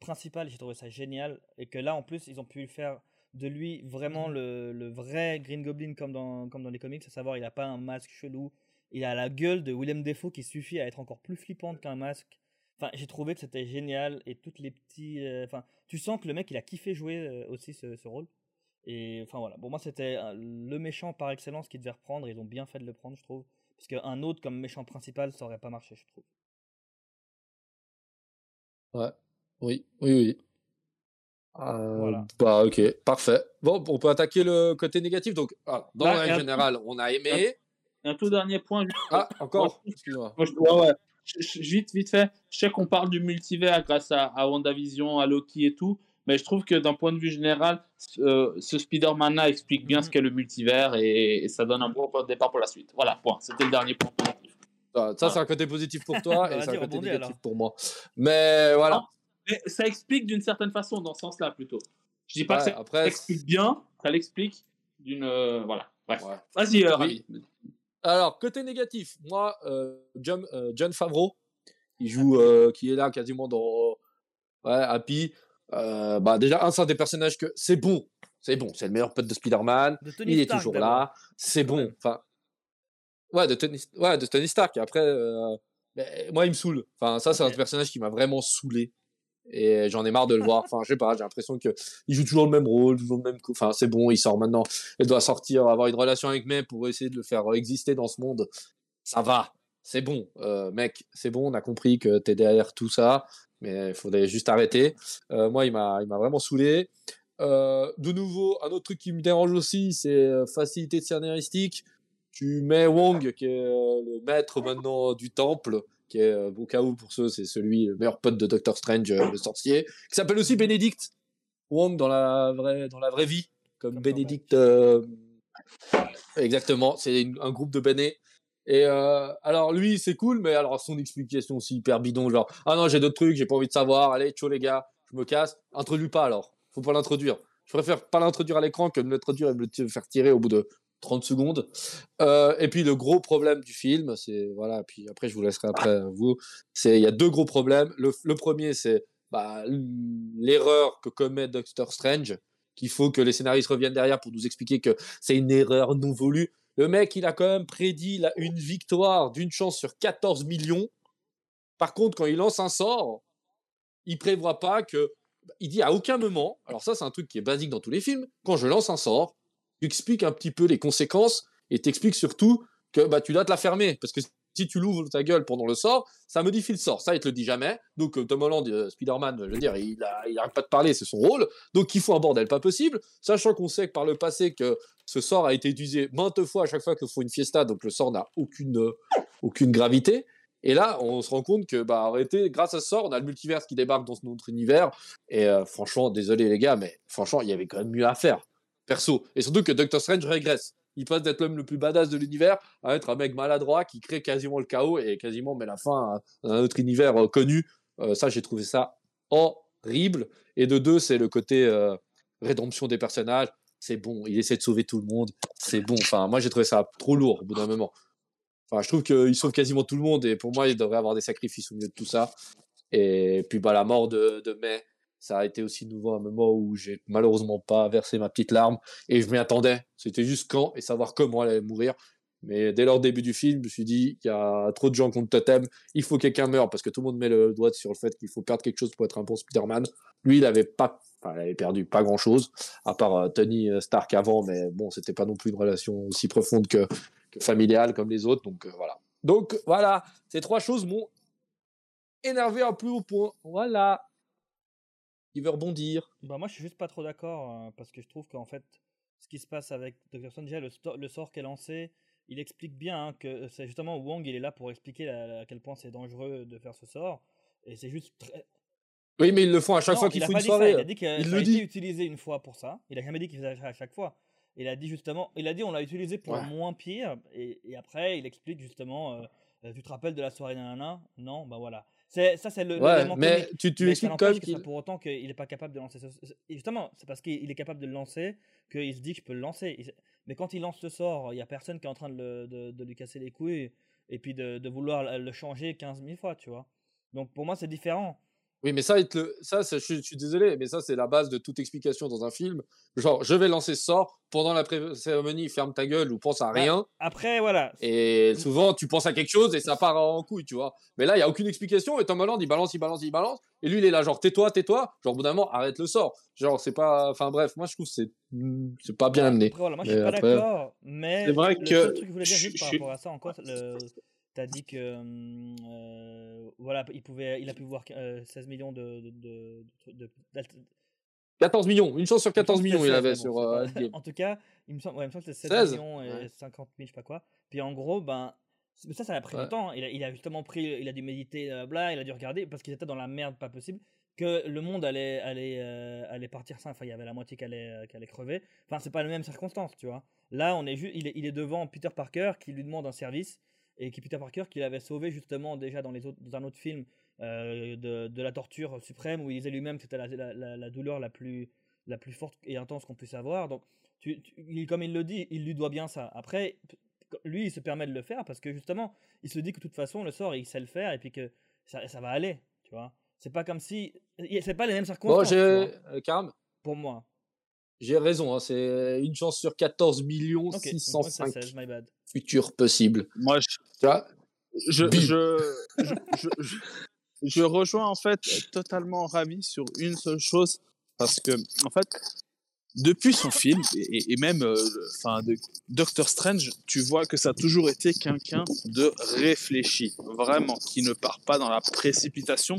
principal, j'ai trouvé ça génial. Et que là, en plus, ils ont pu faire de lui vraiment le, le vrai Green Goblin comme dans, comme dans les comics, à savoir, il a pas un masque chelou. Il a la gueule de Willem Defoe qui suffit à être encore plus flippante qu'un masque. Enfin, j'ai trouvé que c'était génial et toutes les petits. euh, Enfin, tu sens que le mec il a kiffé jouer euh, aussi ce, ce rôle. Et enfin voilà, pour moi c'était euh, le méchant par excellence qui devait reprendre. Ils ont bien fait de le prendre, je trouve. Parce qu'un autre comme méchant principal, ça aurait pas marché, je trouve. Ouais. Oui, oui, oui. Euh, Voilà. Bah, ok, parfait. Bon, on peut attaquer le côté négatif. Donc, ah, dans Là, la règle générale, on a aimé. Un tout dernier point. juste- Ah, encore Excuse-moi. Moi, je- ouais, ouais. Vite, vite fait. Je sais qu'on parle du multivers grâce à, à WandaVision, à Loki et tout, mais je trouve que d'un point de vue général, euh, ce Spider-Man-là explique bien Mhm. ce qu'est le multivers et, et ça donne un bon point de départ pour la suite. Voilà, point. C'était le dernier point. positif. Ça, c'est un côté positif pour toi et c'est un côté négatif alors. pour moi. Mais voilà. Mais ça explique d'une certaine façon, dans ce sens-là plutôt. Je dis pas Ouais, que ça après, l'explique bien, ça l'explique d'une. euh, voilà. Bref. Ouais. Vas-y, euh, Oui. Alors, côté négatif, moi, euh, John, euh, John Favreau, qui joue, euh, qui est là quasiment dans ouais, Happy. euh, bah, déjà, un, c'est un des personnages que c'est bon. C'est bon. C'est le meilleur pote de Spider-Man. De Tony Il est Stark, toujours là. C'est bon. Enfin, ouais, de Tony, ouais, de Tony Stark. Et après, euh, mais moi, il me saoule. Enfin, ça, c'est un personnage qui m'a vraiment saoulé. Et j'en ai marre de le voir. Enfin, je sais pas, j'ai l'impression que il joue toujours le même rôle, toujours le même coup. Enfin, c'est bon, il sort maintenant. Il doit sortir, avoir une relation avec May pour essayer de le faire exister dans ce monde. Ça va. C'est bon, Euh, mec, c'est bon, on a compris que t'es derrière tout ça, mais il faudrait juste arrêter. Euh, moi, il m'a, vraiment saoulé. Euh, de nouveau, un autre truc qui me dérange aussi, c'est euh, facilité de scénaristique. Tu mets Wong, qui est euh, le maître maintenant du temple, qui est, euh, au cas où pour ceux, c'est celui, le meilleur pote de Doctor Strange, euh, le sorcier, qui s'appelle aussi Benedict Wong dans la vraie, dans la vraie vie, comme, Comme Benedict. euh, exactement, c'est un groupe de Béné. Et euh, alors lui, c'est cool, mais alors son explication aussi hyper bidon, genre ah non j'ai d'autres trucs, j'ai pas envie de savoir, allez ciao les gars, je me casse. Introduis pas alors, faut pas l'introduire. Je préfère pas l'introduire à l'écran que de l'introduire et me le faire tirer au bout de 30 secondes. Euh, et puis le gros problème du film, c'est voilà, puis après je vous laisserai après vous, c'est il y a deux gros problèmes. Le, premier c'est bah, l'erreur que commet Doctor Strange, qu'il faut que les scénaristes reviennent derrière pour nous expliquer que c'est une erreur non voulue. Le mec, il a quand même prédit une victoire d'une chance sur 14 millions. Par contre, quand il lance un sort, il prévoit pas que. Il dit à aucun moment. Alors, ça, c'est un truc qui est basique dans tous les films. Quand je lance un sort, tu expliques un petit peu les conséquences et t'expliques surtout que bah, tu dois te la fermer. Parce que si tu l'ouvres ta gueule pendant le sort, ça modifie le sort. Ça, il te le dit jamais. Donc, euh, Tom Holland, euh, Spider-Man, je veux dire, il a- il arrête pas de parler, c'est son rôle. Donc, il faut un bordel pas possible. Sachant qu'on sait que par le passé, que ce sort a été utilisé maintes fois à chaque fois qu'il faut une fiesta, donc le sort n'a aucune, euh, aucune gravité. Et là, on se rend compte que, bah, arrêtez, grâce à ce sort, on a le multivers qui débarque dans notre univers. Et euh, franchement, désolé les gars, mais franchement, il y avait quand même mieux à faire, perso. Et surtout que Doctor Strange régresse. Il passe d'être l'homme le plus badass de l'univers à être un mec maladroit qui crée quasiment le chaos et quasiment met la fin à un autre univers euh, connu. Euh, ça, j'ai trouvé ça horrible. Et de deux, c'est le côté euh, rédemption des personnages. C'est bon, il essaie de sauver tout le monde. C'est bon. Enfin, moi, j'ai trouvé ça trop lourd au bout d'un moment. Enfin, je trouve qu'il sauve quasiment tout le monde et pour moi, il devrait avoir des sacrifices au milieu de tout ça. Et puis, bah, la mort de, de May, ça a été aussi nouveau un moment où j'ai malheureusement pas versé ma petite larme et je m'y attendais. C'était juste quand et savoir comment elle allait mourir. Mais dès le début du film, je me suis dit, il y a trop de gens contre Totem, il faut que quelqu'un meure parce que tout le monde met le doigt sur le fait qu'il faut perdre quelque chose pour être un bon Spider-Man. Lui, il avait pas, il avait perdu pas grand chose, à part euh, Tony Stark avant, mais bon, c'était pas non plus une relation aussi profonde que, familiale comme les autres. Donc euh, voilà. Donc voilà, ces trois choses m'ont énervé à plus haut point. Voilà. Il veut rebondir. Bah moi je suis juste pas trop d'accord euh, parce que je trouve qu'en fait ce qui se passe avec Dr. Stone déjà le, le sort qu'elle lancé il explique bien hein, que c'est justement Wong il est là pour expliquer la- la- à quel point c'est dangereux de faire ce sort et c'est juste très... Oui, mais ils le font à chaque Non, fois il qu'il faut une ça, soirée. il a dit que Il ça le a dit. été utilisé une fois pour ça il a jamais dit qu'il faisait ça à chaque fois il a dit justement il a dit on l'a utilisé pour Ouais. moins pire et, et après il explique justement euh, euh, tu te rappelles de la soirée nanana? Non bah voilà ça c'est le Ouais, mais tu, tu Mais expliques quand même que pour autant qu'il n'est pas capable de lancer ce... Justement, c'est parce qu'il est capable de le lancer qu'il se dit que je peux le lancer. Mais quand il lance ce sort, il n'y a personne qui est en train de, le- de- de lui casser les couilles et puis de, de vouloir le changer 15 000 fois, tu vois. Donc pour moi, c'est différent. Oui, mais ça, le- ça je, je suis désolé, mais ça, c'est la base de toute explication dans un film. Genre, je vais lancer ce sort, pendant la cérémonie, ferme ta gueule ou pense à Bah, rien. Après, voilà. Et souvent, tu penses à quelque chose et ça part en couille, tu vois. Mais là, il n'y a aucune explication. Et Tom Holland, il balance, il balance, il balance. Et lui, il est là, genre, tais-toi, tais-toi. Genre, au bout d'un moment, arrête le sort. Genre, c'est pas. Enfin, bref, moi, je trouve que c'est c'est pas bien amené. Après, voilà, moi, je Mais suis pas après- d'accord. Mais C'est vrai le que truc que je voulais dire je- juste par je- rapport à ça encore, le... T'as dit que euh, voilà, il pouvait, il a pu voir euh, 16 millions de, de, de, de- d'alt- 14 millions. Une chance sur Il me semble 14 que millions, il 16, avait sur euh. En tout cas, il me semble, ouais, il me semble que c'était 16, 16 millions et ouais. 50 000, je sais pas quoi. Puis en gros, ben, ça, ça a pris Ouais. longtemps. Il a, il a justement pris, il a dû méditer, euh, bla, il a dû regarder parce qu'il était dans la merde pas possible. Que le monde allait, allait, euh, allait partir sans. Enfin, il y avait la moitié qui allait, euh, qui allait crever. Enfin, c'est pas les mêmes circonstances, tu vois. Là, on est juste, il est, il est devant Peter Parker qui lui demande un service et qui Peter Parker qui l'avait sauvé justement déjà dans, les autres, dans un autre film euh, de, de la torture suprême où il disait lui-même que c'était la, la, douleur la plus, la plus forte et intense qu'on puisse avoir. Donc, tu, tu- il- comme il le dit, il lui doit bien ça. Après, lui, il se permet de le faire parce que justement, il se dit que de toute façon, le sort, il sait le faire et puis que ça, ça va aller, tu vois. C'est pas comme si. C'est pas les mêmes Bon, circonstances. vois, euh, pour moi. j'ai raison. hein, c'est une chance sur 14 millions Ok, donc moi, c'est 605 16, my bad. Futurs possibles. Moi, je, je, je, je, je, rejoins en fait totalement ravi sur une seule chose parce que en fait depuis son film et, même euh, enfin de Doctor Strange tu vois que ça a toujours été quelqu'un de réfléchi vraiment qui ne part pas dans la précipitation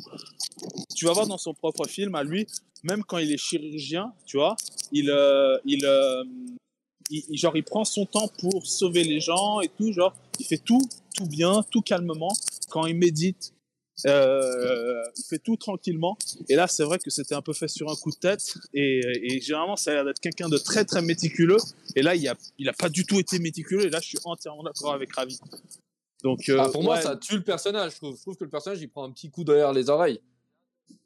tu vas voir dans son propre film à lui même quand il est chirurgien tu vois il euh, il euh, il, genre, il prend son temps pour sauver les gens et tout. Genre, il fait tout, tout bien, tout calmement. Quand il médite, euh, il fait tout tranquillement. Et là, c'est vrai que c'était un peu fait sur un coup de tête. Et, généralement, ça a l'air d'être quelqu'un de très, très méticuleux. Et là, il a, il a pas du tout été méticuleux. Et là, je suis entièrement d'accord avec Ravi. Donc, euh, ah, pour moi, ça tue le personnage. Je trouve. je trouve. que le personnage, il prend un petit coup derrière les oreilles.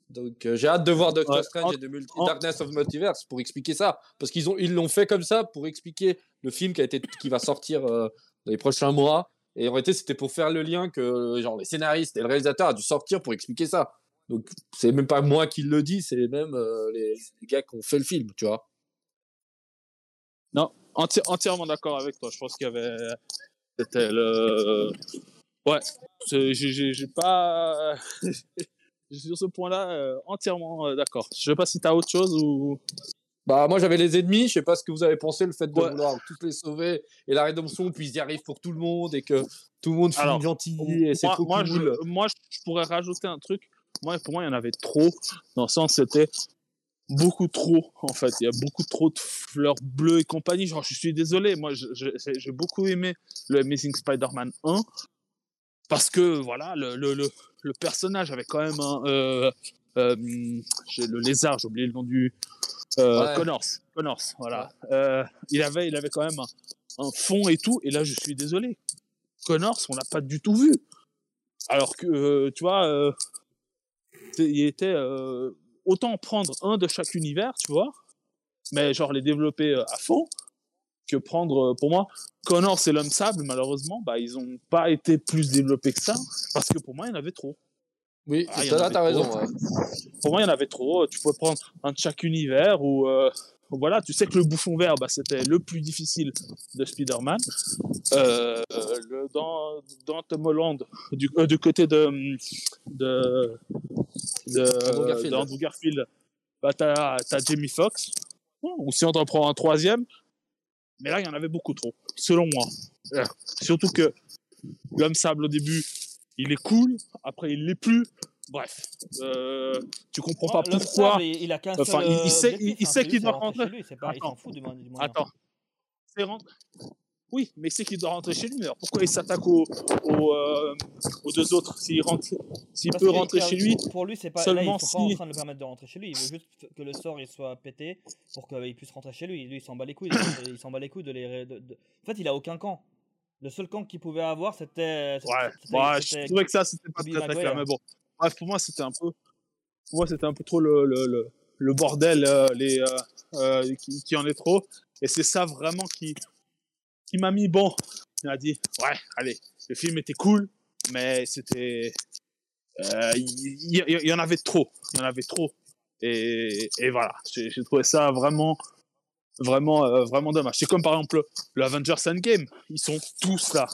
Donc euh, j'ai hâte de voir Doctor Strange et de Multi Darkness of Multiverse pour expliquer ça. Parce qu'ils ont ils l'ont fait comme ça pour expliquer le film qui, a été, qui va sortir dans les prochains mois et en réalité, c'était pour faire le lien que genre, les scénaristes et le réalisateur a dû sortir pour expliquer ça. Donc, c'est même pas moi qui le dis, c'est même euh, les, gars qui ont fait le film, tu vois. Non, entièrement d'accord avec toi. Je pense qu'il y avait. C'était le. Ouais, j'ai pas. sur ce point-là, euh, entièrement euh, d'accord. Je sais pas si tu as autre chose ou. Bah, moi, j'avais les ennemis. Je sais pas ce que vous avez pensé, le fait de vouloir tous les sauver et la rédemption, puis ils y arrivent pour tout le monde et que tout le monde finit gentil et c'est trop moi, cool. Je, moi, je pourrais rajouter un truc. Moi, pour moi, il y en avait trop. Dans le sens, c'était beaucoup trop, en fait. Il y a beaucoup trop de fleurs bleues et compagnie. Genre, je suis désolé. Moi, j'ai beaucoup aimé le Amazing Spider-Man 1 parce que, voilà, le, le, le, personnage avait quand même un. Euh, euh, le lézard, j'ai oublié le nom du, euh, Connors, Connors, voilà. Euh, il avait, il avait quand même un, fond et tout. Et là, je suis désolé. Connors, on l'a pas du tout vu. Alors que, euh, tu vois, il était autant prendre un de chaque univers, tu vois, mais genre les développer à fond, que prendre, pour moi, Connors et l'homme sable, malheureusement, bah, ils ont pas été plus développés que ça, parce que pour moi, il y en avait trop. Oui, ah, là, t'as raison. Pour moi, il y en avait trop. Tu pouvais prendre un de chaque univers ou. Euh, voilà, tu sais que le bouffon vert, bah, c'était le plus difficile de Spider-Man. Euh, dans, dans Tom Holland, du, euh, du côté de, de, de, Andrew Garfield, bah, t'as as Jamie Foxx. Ou si on en prend un troisième, mais là, il y en avait beaucoup trop, selon moi. Surtout que l'homme sable au début, il est cool, après il l'est plus. Bref, euh, tu comprends pas pourquoi. il, a qu'un enfin, il, il, sait, il, sait qu'il doit rentrer. Lui, pas, il s'en fout du, du Attends, c'est rentré. Oui, mais c'est qu'il doit rentrer chez lui. Alors pourquoi il s'attaque aux, aux, euh, aux, deux autres S'il rentre, s'il peut rentrer chez lui. Pour lui, c'est pas seulement là, ils sont pas en train de le permettre de rentrer chez lui. Il veut juste que le sort il soit pété pour qu'il puisse rentrer chez lui. Lui, il s'en bat les couilles. il s'en bat les couilles de les. De, de... En fait, il a aucun camp. Le seul camp qu'il pouvait avoir, c'était. Ouais, ouais je trouvais que ça, c'était pas très, très clair. Mais bon, bref, pour moi, c'était un peu. Pour moi, c'était un peu trop le, le, le, le bordel euh, les, euh, euh, qui, qui, en est trop. Et c'est ça vraiment qui, m'a mis bon. Il m'a dit Ouais, allez, le film était cool, mais c'était. Euh, il y, en avait trop. Il y en avait trop. Et, voilà, j'ai trouvé ça vraiment vraiment, euh, vraiment dommage. C'est comme par exemple le Avengers Endgame, ils sont tous là,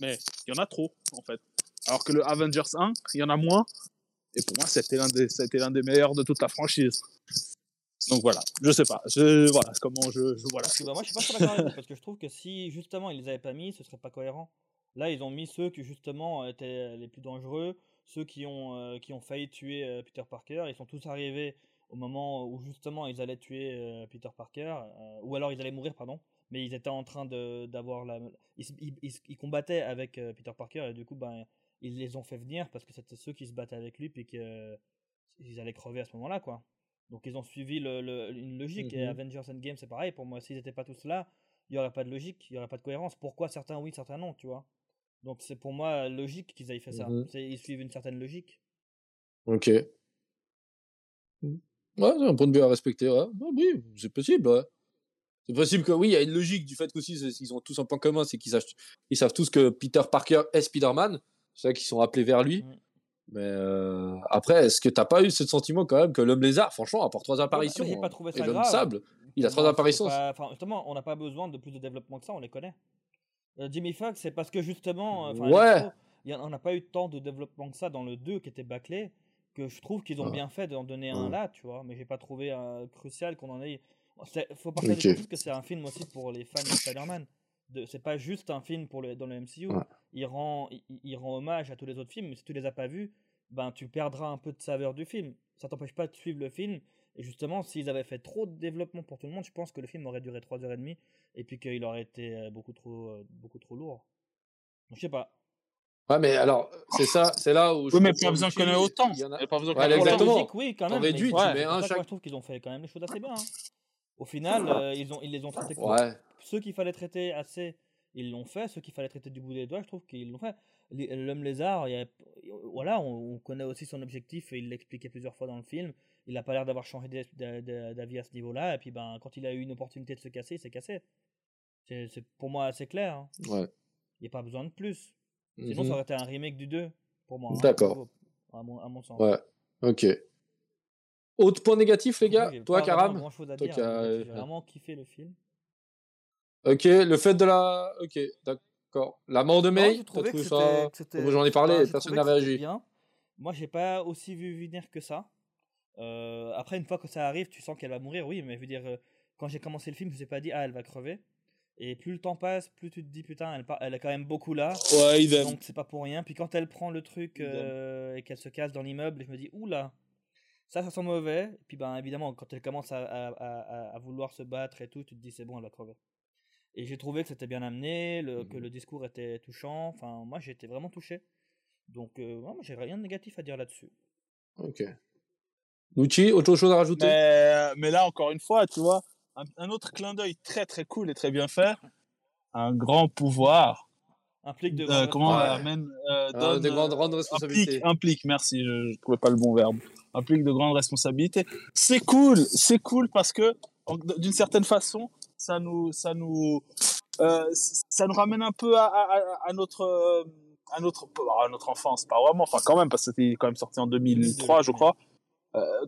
mais il y en a trop en fait. Alors que le Avengers 1, il y en a moins, et pour moi, c'était l'un des, l'un des meilleurs de toute la franchise. Donc voilà, je sais pas, je, voilà comment je, voilà. Bah, moi, je suis pas trop d'accord parce que je trouve que si justement ils les avaient pas mis, ce serait pas cohérent. Là, ils ont mis ceux qui justement étaient les plus dangereux, ceux qui ont, euh, qui ont failli tuer euh, Peter Parker. Ils sont tous arrivés au moment où justement ils allaient tuer euh, Peter Parker, ou alors ils allaient mourir, pardon, mais ils étaient en train d'avoir la. Ils, ils, combattaient avec Peter Parker et du coup, ben, ils les ont fait venir parce que c'était ceux qui se battaient avec lui puis qu'ils ils allaient crever à ce moment-là, quoi. Donc ils ont suivi le, une logique et mhm. Avengers Endgame c'est pareil pour moi. S'ils n'étaient pas tous là, il n'y aurait pas de logique, il n'y aurait pas de cohérence. Pourquoi certains oui, certains non, tu vois? Donc c'est pour moi logique qu'ils aient fait ça. Mhm. Ils suivent une certaine logique. Ok. Ouais, c'est un point de vue à respecter. Ouais. oui, c'est possible. Ouais. C'est possible que oui, il y a une logique du fait qu'aussi ils ont tous un point commun, c'est qu'ils savent, ils savent tous que Peter Parker est Spider-Man. C'est ça qu'ils sont appelés vers lui. Mais euh, après, est-ce que t'as pas eu ce sentiment quand même que l'homme lézard, franchement, à part trois apparitions, pas trouvé ça et l'homme sable, il a trois apparitions. Enfin, justement, on n'a pas besoin de plus de développement que ça, on les connaît. Euh, Jimmy Fox, c'est parce que justement, ouais. on n'a pas eu tant de développement que ça dans le 2 qui était bâclé que je trouve qu'ils ont bien fait d'en donner un là, tu vois, mais j'ai pas trouvé crucial qu'on en ait. Faut partager okay. que c'est un film aussi pour les fans de Spider-Man. C'est pas juste un film pour le, dans le MCU. Il, rend, il, rend hommage à tous les autres films, mais si tu les as pas vus, ben tu perdras un peu de saveur du film. Ça t'empêche pas de suivre le film, Et justement, s'ils avaient fait trop de développement pour tout le monde, je pense que le film aurait duré 3h30 et puis qu'il aurait été euh, beaucoup trop, euh, beaucoup trop lourd. Donc, je sais pas. Ouais, mais alors, c'est ça, c'est là où. Oui, mais pas besoin qu'on ait autant. Il y en a... Pas besoin qu'on ait la exactement. musique, oui, quand même. mais réduis, tu ouais, pour un chaque- je trouve qu'ils ont fait quand même les choses assez bien. hein. Au final, euh, ils, ont, ils les ont traités comme Ouais. ceux qu'il fallait traiter assez, ils l'ont fait. Ceux qu'il fallait traiter du bout des doigts, je trouve qu'ils l'ont fait. L'homme lézard, il y a- voilà, on, on connaît aussi son objectif et il l'expliquait plusieurs fois dans le film. Il n'a pas l'air d'avoir changé d'a- d'a- d'a- d'avis à ce niveau-là. Et puis, ben, quand il a eu une opportunité de se casser, il s'est cassé. C'est pour moi assez clair. hein. Ouais. Il n'y a pas besoin de plus. Sinon, Mhm. ça aurait été un remake du 2, pour moi. hein, D'accord. À mon, à mon sens. Ouais. Ok. Autre point négatif, les gars? Toi, Karam? Toi qui as- J'ai vraiment kiffé le film. Ok, le fait de la. Ok, d'accord. La mort de May, t'as trouvé que ça. j'en ai parlé, enfin, personne n'a réagi. bien. Moi, j'ai pas aussi vu venir que ça. Euh, après, une fois que ça arrive, tu sens qu'elle va mourir, oui, mais je veux dire, euh, quand j'ai commencé le film, je me suis pas dit, ah, elle va crever. Et plus le temps passe, plus tu te dis, putain, elle, elle est quand même beaucoup là. Ouais, idem. Donc, c'est pas pour rien. Puis quand elle prend le truc euh, et qu'elle se casse dans l'immeuble, je me dis, oula, ça, ça sent mauvais. Et puis, ben, évidemment, quand elle commence à, à- à- à vouloir se battre et tout, tu te dis, c'est bon, elle va crever. Et j'ai trouvé que c'était bien amené, le- que Mhm. le discours était touchant. Enfin, moi, j'ai été vraiment touché. Donc, euh, ouais, moi, j'ai rien de négatif à dire là-dessus. Ok. Nucci, autre chose à rajouter? Mais, mais là, encore une fois, tu vois, un, un autre clin d'œil très très cool et très bien fait. Un grand pouvoir. Implique de. euh, grandes comment Ouais. amène euh, donne, Des grandes, grandes implique, responsabilités. implique, merci, je ne trouvais pas le bon verbe. Implique de grandes responsabilités. C'est cool, c'est cool parce que d'une certaine façon, ça nous, ça nous, euh, ça nous ramène un peu à, à- à- notre, euh, à notre, à notre enfance, pas vraiment, enfin quand même parce que c'était quand même sorti en 2003, je crois. Euh,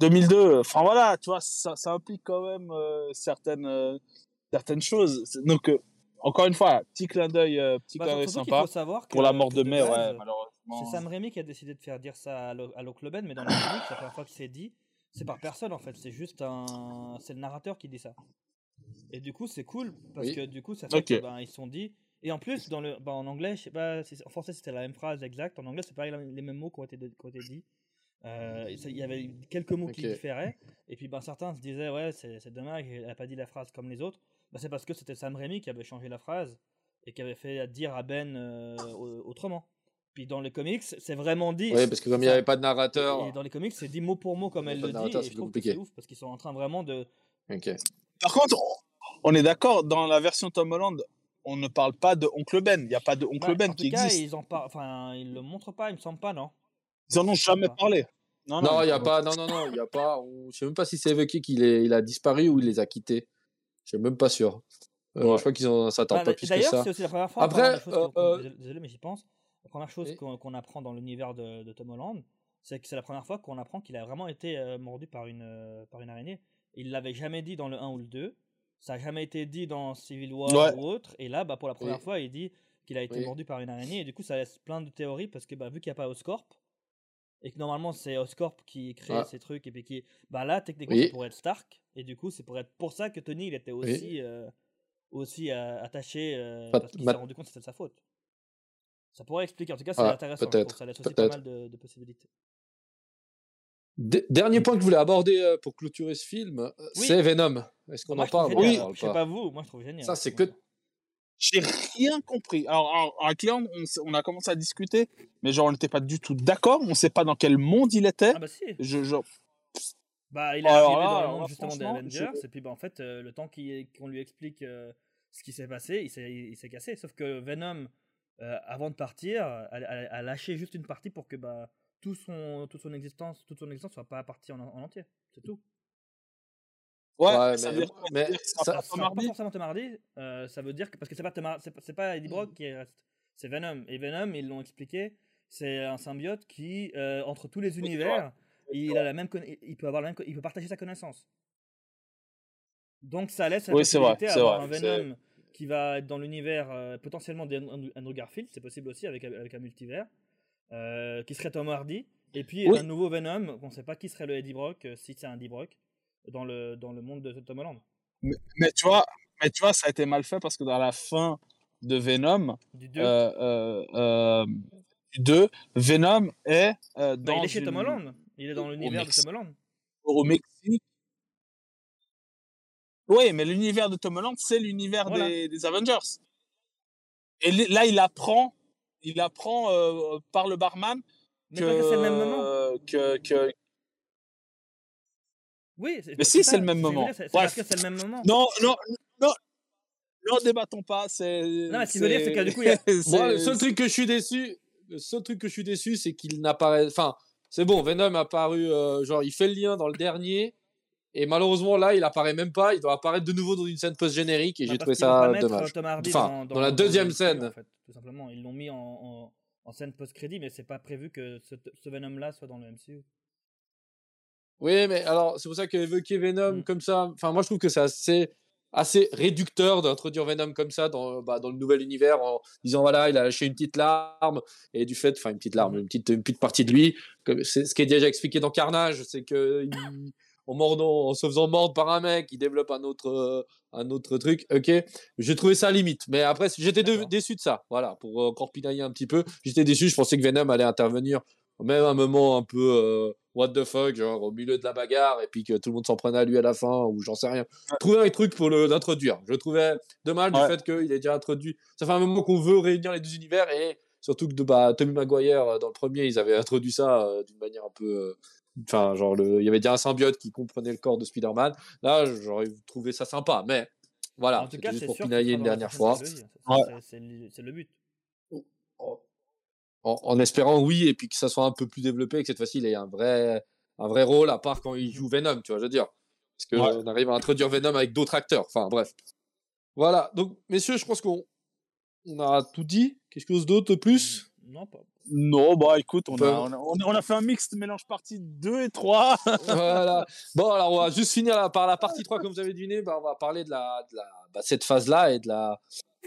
2002, enfin voilà, tu vois, ça, ça implique quand même euh, certaines, euh, certaines choses. C'est- Donc, euh, encore une fois, petit clin d'œil, euh, petit Bah, clin d'œil qu'il sympa faut savoir pour la mort de mai, ouais, malheureusement. C'est Sam Raimi qui a décidé de faire dire ça à Lo- à Lockloben, mais dans le comics, la première fois que c'est dit, c'est par personne en fait. C'est juste un. C'est le narrateur qui dit ça. Et du coup, c'est cool parce Oui. que du coup, ça fait Ok. que, ben, ils se sont dit. Et en plus, dans le, ben, en anglais, je sais pas, en français c'était la même phrase exacte. En anglais, c'est pas les mêmes mots qui ont été, qui ont été dits. Euh, Il y avait quelques mots qui différaient. Et puis, ben, certains se disaient, ouais, c'est dommage, elle a pas dit la phrase comme les autres. Ben, c'est parce que c'était Sam Raimi qui avait changé la phrase et qui avait fait dire à Ben euh, au- autrement. Puis dans les comics, c'est vraiment dit. Oui, parce que comme il n'y avait pas de narrateur. Et dans les comics, c'est dit mot pour mot comme elle le dit. Et c'est je trouve que compliqué. c'est ouf parce qu'ils sont en train vraiment de. Ok. Par contre, on- est d'accord, dans la version Tom Holland, on ne parle pas de Oncle Ben. Il n'y a pas de Oncle Bah, Ben en qui tout cas, existe. ils en parlent. Enfin, ils le montrent pas, il me semble pas, non? Ils en ont jamais pas. parlé. Non, il n'y a pas. Non, non, non, il n'y a pas. on- Je sais même pas si c'est évoqué qu'il est... il a disparu ou il les a quittés. Je suis même pas sûr. Euh, Ouais. Je crois qu'ils ont... ça Bah, pas plus que D'ailleurs, ça. c'est aussi la première fois. Après, euh, qu'on- euh, désolé- mais j'y pense. La première chose qu'on apprend dans l'univers de, de Tom Holland, c'est que c'est la première fois qu'on apprend qu'il a vraiment été euh, mordu par une, euh, par une araignée. Il l'avait jamais dit dans le 1 ou le 2. Ça n'a jamais été dit dans Civil War Ouais. ou autre. Et là, bah, pour la première Oui. fois, il dit qu'il a été Oui. mordu par une araignée. Et du coup, ça laisse plein de théories parce que bah, vu qu'il n'y a pas Oscorp, et que normalement c'est Oscorp qui crée Ah. ces trucs, et puis qui. Bah là, techniquement, Oui. ça pourrait être Stark. Et du coup, c'est pour, être pour ça que Tony, il était aussi, euh, aussi euh, attaché euh, parce qu'il s'est rendu compte que c'était de sa faute. Ça pourrait expliquer. En tout cas, c'est Ah, intéressant. Ça laisse aussi pas mal de, de possibilités. D- Dernier point que je voulais aborder euh, pour clôturer ce film, euh, Oui. c'est Venom. Est-ce qu'on en parle? Oui. Je sais pas vous, moi je trouve génial. Ça, c'est que. J'ai rien compris. Alors, alors, avec Léon, on, on a commencé à discuter, mais genre, on n'était pas du tout d'accord. On ne sait pas dans quel monde il était. Ah bah si. Je, je- Bah, il est Alors arrivé là, dans le alors monde justement des Avengers, je- et puis bah, en fait, euh, le temps qu'on lui explique euh, ce qui s'est passé, il s'est il s'est cassé. Sauf que Venom, euh, avant de partir, a, a- a lâché juste une partie pour que bah, tout son, toute son existence, toute son existence soit pas partie en, en entier. C'est tout. Ouais, Ouais, ça mais- veut dire mais Ça veut dire que ça- ça pas forcément Tom Hardy, euh, ça veut dire que parce que c'est pas c'est pas, c'est pas Eddie Brock qui reste, c'est Venom. Et Venom, ils l'ont expliqué, c'est un symbiote qui euh, entre tous les univers, il a la même, il peut avoir la même, il peut partager sa connaissance. Donc ça laisse la Oui, c'est vrai, possibilité c'est d'avoir un vrai, Venom qui va être dans l'univers euh, potentiellement d'Andrew Garfield, c'est possible aussi avec, avec un multivers, euh, qui serait Tom Hardy, et puis Oui. un nouveau Venom, on ne sait pas qui serait le Eddie Brock, euh, si c'est un Eddie Brock, dans le, dans le monde de Tom Holland. mais, mais tu vois, mais tu vois, ça a été mal fait parce que dans la fin de Venom, Du 2. euh, du 2, Venom est Bah, dans il est chez une- Tom Holland. Il est dans l'univers de. Tom Holland. au Mexique. Oui, mais l'univers de Tom Holland, c'est l'univers des, des, Avengers. Et là, il apprend, il apprend euh, par le barman mais que, c'est le même moment. Que, que... Oui, mais si, c'est le même moment. C'est parce que c'est le même moment. Non, non, non. Non, débattons pas. C'est. Non, mais ce qu'il veut dire, c'est que du coup, il y a... Moi, le seul truc que je suis déçu, le seul truc que je suis déçu, c'est qu'il n'apparaît. Enfin, c'est bon, Venom a apparu, euh, genre, il fait le lien dans le dernier, et malheureusement, là, il apparaît même pas. Il doit apparaître de nouveau dans une scène post-générique, et Bah, j'ai parce trouvé ça dommage. euh, Enfin, dans, dans la deuxième scène. MCU, en fait, tout simplement. Ils l'ont mis en, en, en scène post-crédit, mais c'est pas prévu que ce, ce Venom-là soit dans le MCU. Oui, mais alors, c'est pour ça qu'évoquer Venom Mm. comme ça, enfin, moi, je trouve que c'est assez, assez réducteur d'introduire Venom comme ça dans, bah, dans le nouvel univers en disant, voilà, il a lâché une petite larme, et du fait, enfin, une petite larme, Mhm. une petite, une petite partie de lui, comme c'est ce qui est déjà expliqué dans Carnage, c'est que il- en, mordant, en se faisant mordre par un mec, il développe un autre, euh, un autre truc, ok. J'ai trouvé ça limite, mais après, j'étais déçu de ça, voilà, pour euh, encore pinailler un petit peu. J'étais déçu, je pensais que Venom allait intervenir même un moment un peu euh, what the fuck, genre au milieu de la bagarre, et puis que tout le monde s'en prenait à lui à la fin, ou j'en sais rien. Trouver un truc pour l'introduire. Je trouvais dommage Ouais. du fait qu'il ait déjà introduit. Ça fait un moment qu'on veut réunir les deux univers, et surtout que bah, Tommy Maguire, euh, dans le premier, ils avaient introduit ça euh, d'une manière un peu. euh, Enfin, genre, le... il y avait déjà un symbiote qui comprenait le corps de Spider-Man. Là, j'aurais trouvé ça sympa, mais voilà, en tout cas, juste c'est pour pinailler une dernière fois. Ouais. C'est- le- c'est le but. en, en espérant oui et puis que ça soit un peu plus développé et que cette fois-ci il ait un vrai un vrai rôle à part quand il joue Venom tu vois je veux dire parce que Ouais. on arrive à introduire Venom avec d'autres acteurs enfin bref voilà donc messieurs je pense qu'on on a tout dit quelque chose d'autre de plus? Non, pas. Non, bah écoute, on a, on, a, on a- on a fait un mixte mélange partie 2 et 3. voilà. Bon alors on va juste finir la- par la partie 3 comme vous avez deviné bah, on va parler de la, de la bah, cette phase là et de la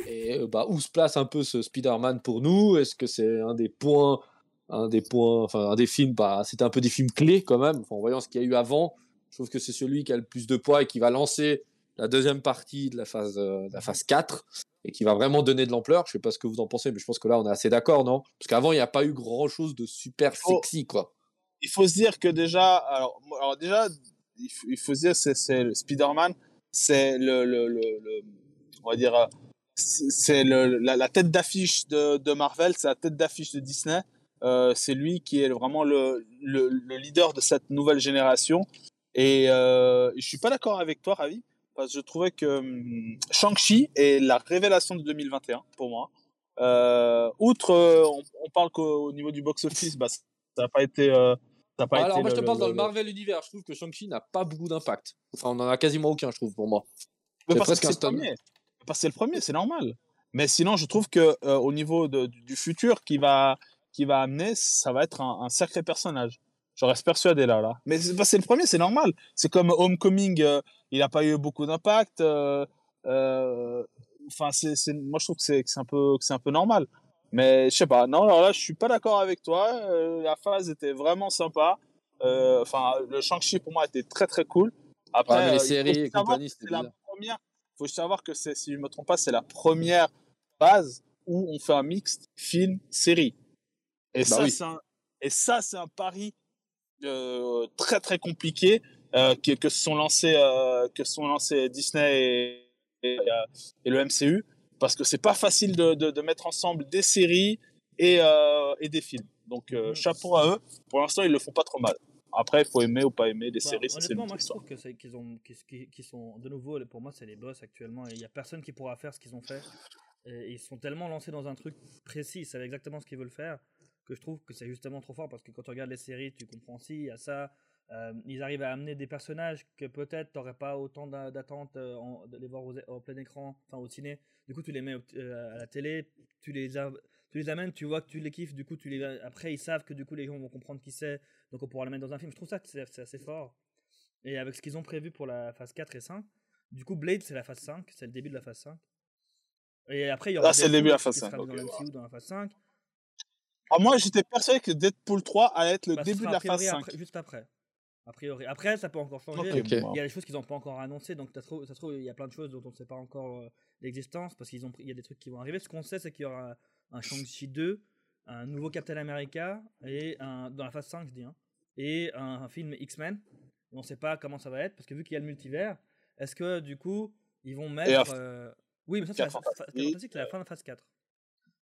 et euh, bah, où se place un peu ce Spider-Man pour nous. Est-ce que c'est un des points un des points enfin un des films bah c'était un peu des films clés quand même. Enfin, en voyant ce qu'il y a eu avant je trouve que c'est celui qui a le plus de poids et qui va lancer la deuxième partie de la phase euh, de la phase 4 et qui va vraiment donner de l'ampleur je sais pas ce que vous en pensez mais je pense que là on est assez d'accord non? Parce qu'avant il n'y a pas eu grand chose de super Oh. sexy quoi il faut se dire que déjà, alors, déjà, il faut, il faut se dire, c'est, c'est le Spider-Man, c'est le, le, le, le- on va dire, euh, c'est la, la tête d'affiche de, de Marvel, c'est la tête d'affiche de Disney. Euh, c'est lui qui est vraiment le leader de cette nouvelle génération. Et euh, je suis pas d'accord avec toi, Ravi, parce que je trouvais que hum, Shang-Chi est la révélation de 2021 pour moi. Euh, outre, euh, on, on parle qu'au au niveau du box-office, bah, ça n'a pas été. euh, ça pas Alors, été moi, je te le- parle dans le Marvel univers. Je trouve que Shang-Chi n'a pas beaucoup d'impact. Enfin, on en a quasiment aucun, je trouve, pour moi. Mais parce que c'est le premier. Parce que c'est le premier, c'est normal. Mais sinon, je trouve que euh, au niveau de- du du futur qui va, qui va amener, ça va être un, un sacré personnage. Je reste persuadé là. là. Mais c'est le premier, c'est normal. C'est comme Homecoming, euh, il n'a pas eu beaucoup d'impact. euh, euh, Enfin, c'est, c'est- moi, je trouve que c'est, que c'est un peu, que c'est un peu normal. Mais je sais pas. Non, alors là, je suis pas d'accord avec toi. Euh, la phase était vraiment sympa. Euh, Enfin, le Shang-Chi pour moi était très très cool. Après, Ouais, mais les euh, il faut séries et savoir compagnie, c'était c'est la première. faut savoir que c'est, si je me trompe pas, c'est la première phase où on fait un mixte film-série. Et, Bah ça, oui. c'est un, et ça, c'est un pari euh, très très compliqué euh, que, que se sont lancés euh, que se sont lancés Disney et, et, euh, et le MCU parce que c'est pas facile de, de, de mettre ensemble des séries et, et des films. Donc Mhm. chapeau à eux. Pour l'instant, ils le font pas trop mal. Après, il faut aimer ou pas aimer les Bah, séries, honnêtement, une moi je trouve qu'ils ont, sont de nouveau, pour moi c'est les boss actuellement il y a personne qui pourra faire ce qu'ils ont fait. Et ils sont tellement lancés dans un truc précis, ils savent exactement ce qu'ils veulent faire que je trouve que c'est justement trop fort parce que quand tu regardes les séries, tu comprends si, il y a ça. euh, ils arrivent à amener des personnages que peut-être t'aurais pas autant d'a- d'attente euh, de les voir au, au plein écran, enfin au ciné. Du coup, tu les mets euh, à la télé, tu les, a- tu les amènes, tu vois que tu les kiffes, du coup, tu les, après ils savent que du coup les gens vont comprendre qui c'est, donc on pourra le mettre dans un film. Je trouve ça que c'est assez fort. Et avec ce qu'ils ont prévu pour la phase 4 et 5, du coup, Blade, c'est la phase 5, c'est le début de la phase 5. Et après, il y aura Ah, c'est le début de la Deadpool phase qui 5, sera dans ok, le MCU dans la phase 5. Ah, moi, j'étais persuadé que Deadpool 3 allait être le Bah, début de la priori phase 5. après- juste après. A priori. Après, ça peut encore changer. Il y a des choses qu'ils n'ont pas encore annoncées, donc ça se trouve, il y a plein de choses dont on ne sait pas encore euh, l'existence, parce qu'il y a des trucs qui vont arriver. Ce qu'on sait, c'est qu'il y aura un Shang-Chi 2, un nouveau Captain America, et un, dans la phase 5, je dis, hein, et un, un film X-Men. on ne sait pas comment ça va être, parce que vu qu'il y a le multivers, est-ce que du coup, ils vont mettre. Euh, oui, mais ça, c'est la, fantastique, la fin de phase 4.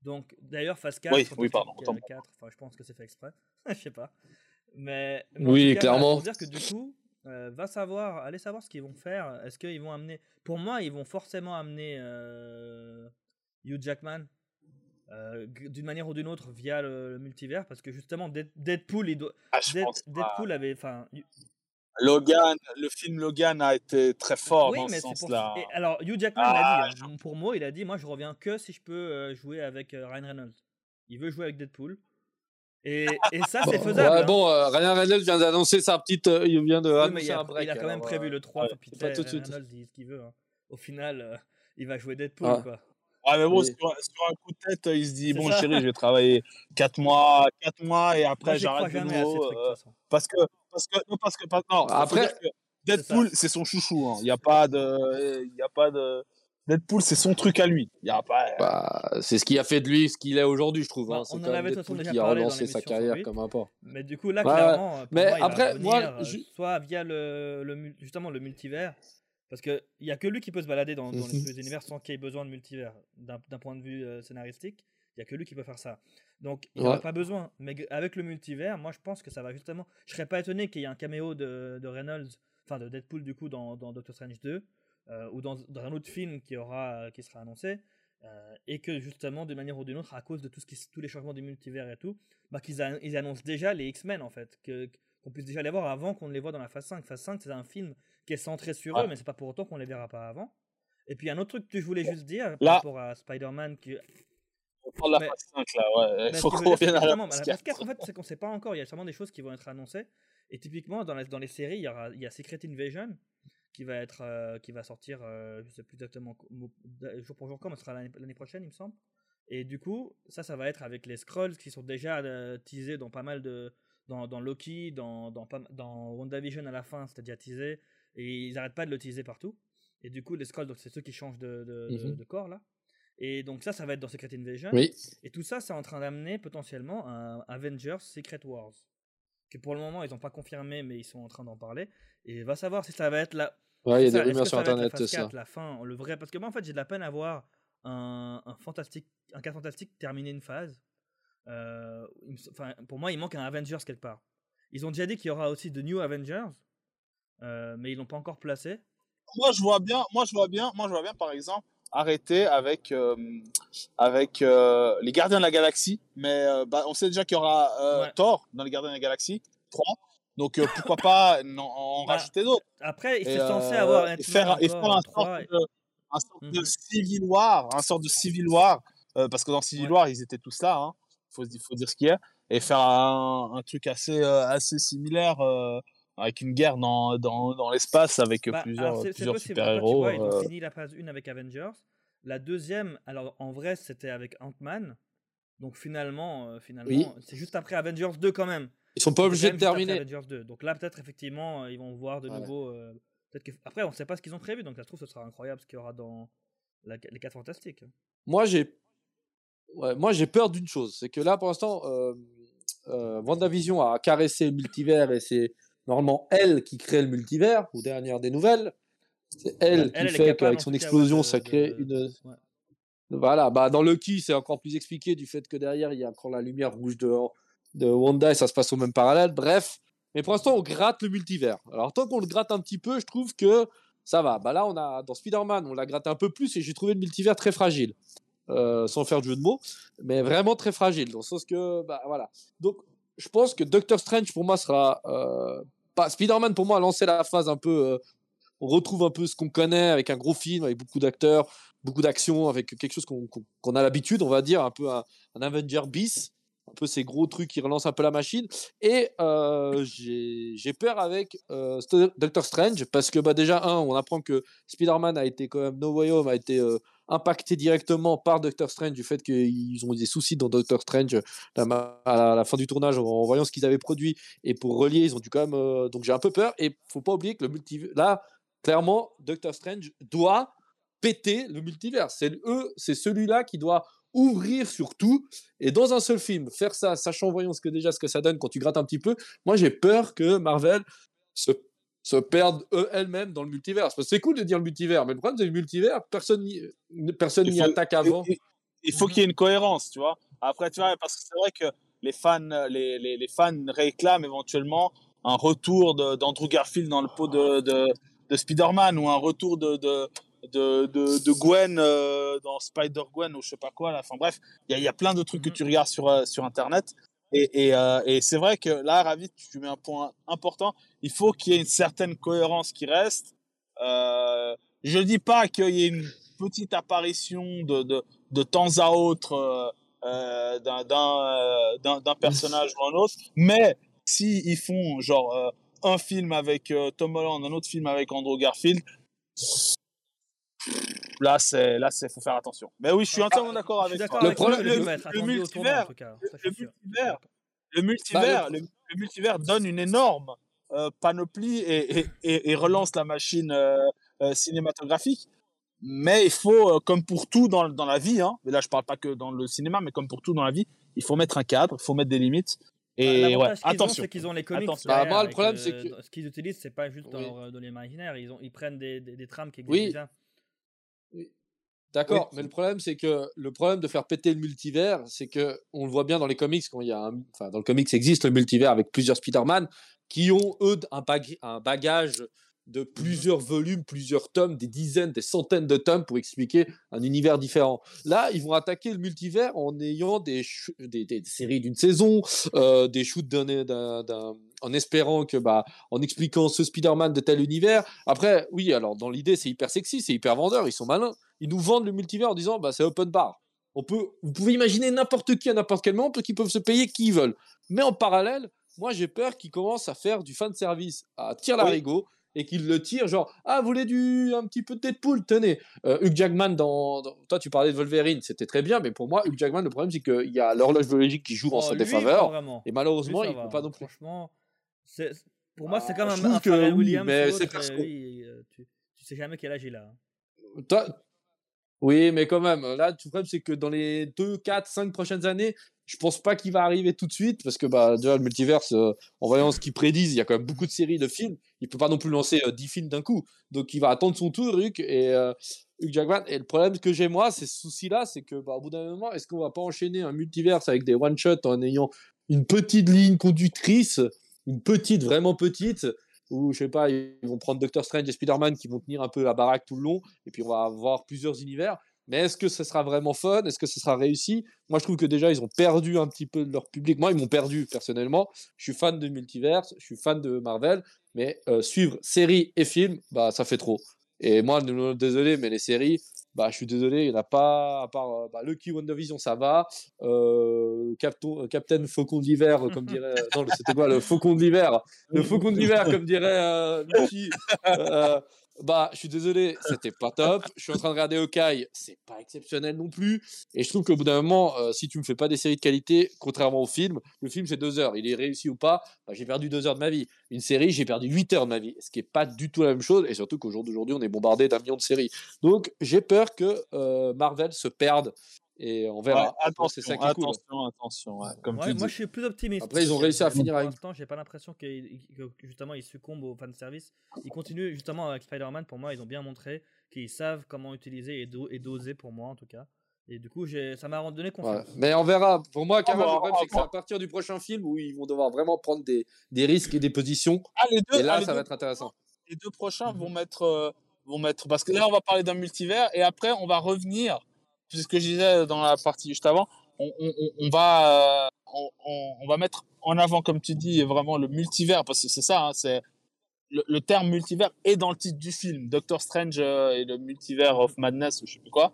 Donc, d'ailleurs, phase 4, oui, oui pardon, 4 enfin, je pense que c'est fait exprès. je sais pas. Mais, oui, clairement. Pour dire que du coup, euh, va savoir, allez savoir ce qu'ils vont faire. Est-ce qu'ils vont amener. Pour moi, ils vont forcément amener euh, Hugh Jackman euh, d'une manière ou d'une autre via le, multivers parce que justement Deadpool, il doit... Ah, Deadpool avait. Enfin, Logan, le film Logan a été très fort dans ce sens-là. Alors, Hugh Jackman l'a dit, ah, hein. pour moi, il a dit Moi, je reviens que si je peux jouer avec Ryan Reynolds. Il veut jouer avec Deadpool. Et, et ça, c'est faisable. Ouais, hein. Bon, euh, Ryan Reynolds vient d'annoncer sa petite. Euh, il vient de oui, mais il, a, il a quand même prévu le 3. Ouais, pas tout de suite. Reynolds dit ce qu'il veut. Hein. Au final, euh, il va jouer Deadpool. Ah. Quoi. Ah, mais bon, sur, un coup de tête, il se dit Bon, ça. chérie, je vais travailler 4 mois, 4 mois et après, j'arrête de nouveau. Euh, parce que. Parce que. Non, parce que. Non, après. Que Deadpool, c'est son chouchou. Hein. Il n'y a pas de. Il a pas de. Deadpool, c'est son truc à lui. Il y a pas. Bah, c'est ce qui a fait de lui ce qu'il est aujourd'hui, je trouve. Bah, hein. C'est quand même Deadpool qui a relancé sa carrière comme un port. Mais du coup, là, clairement, pour mais moi, après, il va moi, je... soit via le, le, justement le multivers, parce qu'il n'y a que lui qui peut se balader dans, dans les univers sans qu'il ait besoin de multivers, d'un point de vue euh, scénaristique. Il n'y a que lui qui peut faire ça. Donc, il n'en a pas besoin. Mais avec le multivers, moi, je pense que ça va justement. Je serais pas étonné qu'il y ait un caméo de, de Reynolds, enfin de Deadpool, du coup, dans, dans Doctor Strange 2. Euh, ou dans, un autre film qui, aura, qui sera annoncé, euh, et que justement, de manière ou d'une autre, à cause de tout ce qui, tous les changements du multivers et tout, bah, qu'ils ils annoncent déjà les X-Men en fait, que, qu'on puisse déjà les voir avant qu'on ne les voit dans la phase 5. Phase 5, c'est un film qui est centré sur eux, mais c'est pas pour autant qu'on les verra pas avant. Et puis un autre truc que je voulais juste dire par rapport à Spider-Man qui. De la phase 5 là, ouais. Il faut qu'on revienne à la phase 4. La phase en fait, c'est qu'on sait pas encore. Il y a sûrement des choses qui vont être annoncées. Et typiquement, dans, dans les séries, il y, aura, il y a Secret Invasion qui va être euh, qui va sortir euh, je sais plus exactement jour pour jour quand mais ce sera l'année prochaine il me semble et du coup ça ça va être avec les scrolls qui sont déjà euh, teasés dans pas mal de dans, dans Loki dans dans, dans WandaVision à la fin déjà teasé et ils n'arrêtent pas de le teaser partout et du coup les scrolls donc c'est ceux qui changent de, de, de, mhm. corps là et donc ça ça va être dans Secret Invasion oui. et tout ça c'est en train d'amener potentiellement un Avengers Secret Wars que pour le moment ils n'ont pas confirmé mais ils sont en train d'en parler et va savoir si ça va être la Ouais, il y a des rumeurs sur internet de ça. La fin, le vrai, parce que moi en fait j'ai de la peine à voir un, un fantastique, un cas fantastique terminer une phase. Euh, enfin, pour moi, il manque un Avengers quelque part. Ils ont déjà dit qu'il y aura aussi de New Avengers, euh, mais ils l'ont pas encore placé. Moi, je vois bien. Moi, je vois bien. Moi, je vois bien, par exemple, arrêter avec euh, avec les Gardiens de la Galaxie. Mais bah, on sait déjà qu'il y aura Thor dans les Gardiens de la Galaxie 3. Donc euh, pourquoi pas en, bah, rajouter d'autres. Après, il est censé euh, avoir et faire, et faire un, sorte de, un sorte de mmh Civil War, un sorte de Civil War, euh, parce que dans Civil War ils étaient tous là, il hein, faut, faut, dire ce qu'il y a, et faire un, un truc assez assez similaire avec une guerre dans, dans, dans l'espace avec bah, plusieurs, plusieurs super-héros. Ils ont fini la phase 1 avec Avengers. La deuxième, alors en vrai, c'était avec Ant-Man. Donc finalement, finalement c'est juste après Avengers 2 quand même. Ils sont pas obligés de terminer. Donc là, peut-être effectivement, euh, ils vont voir de nouveau. Euh, que... Après, on ne sait pas ce qu'ils ont prévu, donc ça se trouve, ce sera incroyable ce qu'il y aura dans les 4 fantastiques. Moi, j'ai moi j'ai peur d'une chose, c'est que là, pour l'instant, euh, euh, WandaVision a caressé le multivers et c'est normalement elle qui crée le multivers, ou dernière des nouvelles. C'est elle, qui fait qu'avec son explosion, ça crée une. Voilà, bah dans Lucky, c'est encore plus expliqué du fait que derrière, il y a encore la lumière rouge dehors de Wanda et ça se passe au même parallèle. Bref, mais pour l'instant, on gratte le multivers. Alors, tant qu'on le gratte un petit peu, je trouve que ça va. Bah là, on a dans Spider-Man, on l'a gratté un peu plus et j'ai trouvé le multivers très fragile. Euh, sans faire de jeu de mots, mais vraiment très fragile. Dans le sens que, bah voilà. Donc, je pense que Doctor Strange pour moi sera. Euh, pas Spider-Man pour moi a lancé la phase un peu. Euh, on retrouve un peu ce qu'on connaît avec un gros film, avec beaucoup d'acteurs, beaucoup d'action, avec quelque chose qu'on a l'habitude, on va dire, un peu un, un Avenger bis un peu ces gros trucs qui relancent un peu la machine. Et euh, j'ai peur avec euh, Doctor Strange parce que bah, déjà, un, on apprend que Spider-Man a été quand même, No Way Home a été euh, impacté directement par Doctor Strange du fait qu'ils ont eu des soucis dans Doctor Strange à la, fin du tournage en, voyant ce qu'ils avaient produit. Et pour relier, ils ont dû quand même. donc j'ai un peu peur. Et faut pas oublier que le multivers. Là, clairement, Doctor Strange doit péter le multivers. C'est eux, c'est celui-là qui doit ouvrir sur tout et dans un seul film faire ça, sachant voyons ce que déjà ce que ça donne quand tu grattes un petit peu. Moi j'ai peur que Marvel se se perdent elles-mêmes dans le multivers. Parce que c'est cool de dire le multivers, mais le problème, c'est le multivers, personne n'y personne attaque avant. Il, il faut qu'il y ait une cohérence, tu vois. Après, tu vois, parce que c'est vrai que les fans, les, les, les, fans réclament éventuellement un retour d'Andrew Garfield dans le pot de, de, de Spider-Man ou un retour de, de, de, de, Gwen euh, dans Spider-Gwen ou je sais pas quoi. Là. Enfin bref, il y, y, a plein de trucs que tu regardes sur, euh, sur Internet. Euh, et c'est vrai que là, Ravi, tu mets un point important. Il faut qu'il y ait une certaine cohérence qui reste. Euh, je ne dis pas qu'il y ait une petite apparition de, temps à autre euh, euh d'un personnage ou un autre, mais si font genre un film avec Tom Holland, un autre film avec Andrew Garfield, là c'est là c'est faut faire attention. Mais oui, je suis entièrement d'accord avec toi. Le, problème, le, le, multivers, le multivers, le multivers, le, multivers donne une énorme euh, panoplie et, et, et, relance la machine euh, euh, cinématographique. Mais il faut, comme pour tout dans, dans la vie, hein, et là je parle pas que dans le cinéma, mais comme pour tout dans la vie, il faut mettre un cadre, il faut mettre des limites. Et ouais, attention. c'est qu'ils ont les comics. Bah, moi, le problème, c'est que ce qu'ils utilisent, c'est pas juste dans, dans l'imaginaire. Ils, ont, ils prennent des, des, des trames qui existent oui. déjà. D'accord, mais le problème c'est que le problème de faire péter le multivers, c'est que on le voit bien dans les comics quand il y a un... enfin dans le comics existe le multivers avec plusieurs Spider-Man qui ont eux un, bag... un bagage de plusieurs volumes, plusieurs tomes, des dizaines, des centaines de tomes pour expliquer un univers différent. Là, ils vont attaquer le multivers en ayant des, séries d'une saison, euh, des shoots d'un, en espérant que, bah, en expliquant ce Spider-Man de tel univers. Après, oui, alors dans l'idée, c'est hyper sexy, c'est hyper vendeur, ils sont malins. Ils nous vendent le multivers en disant, bah, c'est open bar. On peut, vous pouvez imaginer n'importe qui à n'importe quel moment, qu'ils peuvent se payer qui ils veulent. Mais en parallèle, moi j'ai peur qu'ils commencent à faire du fan service, à tirer l'arigot, oui et qu'il le tire, genre ah vous voulez du un petit peu de Deadpool, tenez. Euh, Hugh Jackman dans, dans, toi tu parlais de Wolverine, c'était très bien, mais pour moi Hugh Jackman le problème c'est qu'il y a l'horloge biologique qui joue oh, en sa défaveur et malheureusement lui, il peut pas non plus. Franchement, pour moi c'est ah, comme un, je un que Williams. mais c'est parce euh, oui, euh, tu, tu sais jamais quel âge il a. hein. Toi- Oui, mais quand même, là, le problème, c'est que dans les 2, 4, 5 prochaines années, je pense pas qu'il va arriver tout de suite, parce que bah, déjà, le multiverse, euh, en voyant ce qu'ils prédisent, il y a quand même beaucoup de séries, de films. Il peut pas non plus lancer euh, 10 films d'un coup. Donc, il va attendre son tour, Hugh, et euh, Hugh Jackman. Et le problème que j'ai, moi, c'est ce souci-là, c'est que, bah, au bout d'un moment, est-ce qu'on va pas enchaîner un multiverse avec des one-shots en ayant une petite ligne conductrice, une petite, vraiment petite, ou je sais pas, ils vont prendre Doctor Strange et Spider-Man qui vont tenir un peu la baraque tout le long, et puis on va avoir plusieurs univers. Mais est-ce que ce sera vraiment fun? Est-ce que ce sera réussi? Moi, je trouve que déjà, ils ont perdu un petit peu de leur public. Moi, ils m'ont perdu personnellement. Je suis fan de multiverse, je suis fan de Marvel, mais euh, suivre séries et films, bah, ça fait trop. Et moi, désolé, mais les séries, bah, je suis désolé, il n'y en a pas, à part euh, bah, Lucky WandaVision, ça va. Euh, Captain, euh, Captain Faucon de l'hiver, euh, comme dirait. non, c'était quoi le Faucon de l'hiver Le Faucon de l'hiver, comme dirait euh, Lucky. Euh, bah, je suis désolé, c'était pas top. Je suis en train de regarder Hawkeye, c'est pas exceptionnel non plus. Et je trouve qu'au bout d'un moment, euh, si tu me fais pas des séries de qualité, contrairement au film, le film c'est deux heures. Il est réussi ou pas, bah, j'ai perdu deux heures de ma vie. Une série, j'ai perdu huit heures de ma vie. Ce qui est pas du tout la même chose. Et surtout qu'au jour d'aujourd'hui, on est bombardé d'un million de séries. Donc, j'ai peur que euh, Marvel se perde. Et on verra. Ouais, attention, ça qui est cool. attention, attention. ouais, comme Ouais, tu moi, dis. je suis plus optimiste. Après, ils ont réussi à Pour finir avec- l'instant, j'ai pas l'impression qu'ils- que, que justement ils succombent au fan service. Ils continuent justement avec Spider-Man. Pour moi, ils ont bien montré qu'ils savent comment utiliser et, do- et doser pour moi en tout cas. Et du coup, ça m'a donné Ouais. confiance. Mais on verra. Pour moi, Kamal, va- le problème, on c'est que c'est va- à partir du prochain film où ils vont devoir vraiment prendre des, des risques et des positions. Ah, les deux, Et là, ah, les ça deux- va être intéressant. les deux prochains Mhm. vont mettre, euh, vont mettre, parce que là, on va parler d'un multivers et après, on va revenir, c'est ce que je disais dans la partie juste avant, on, on, on- on va, euh, on, va mettre en avant, comme tu dis, vraiment le multivers, parce que c'est ça, hein, c'est le, le terme multivers est dans le titre du film, Doctor Strange euh, et le multivers of madness ou je sais plus quoi.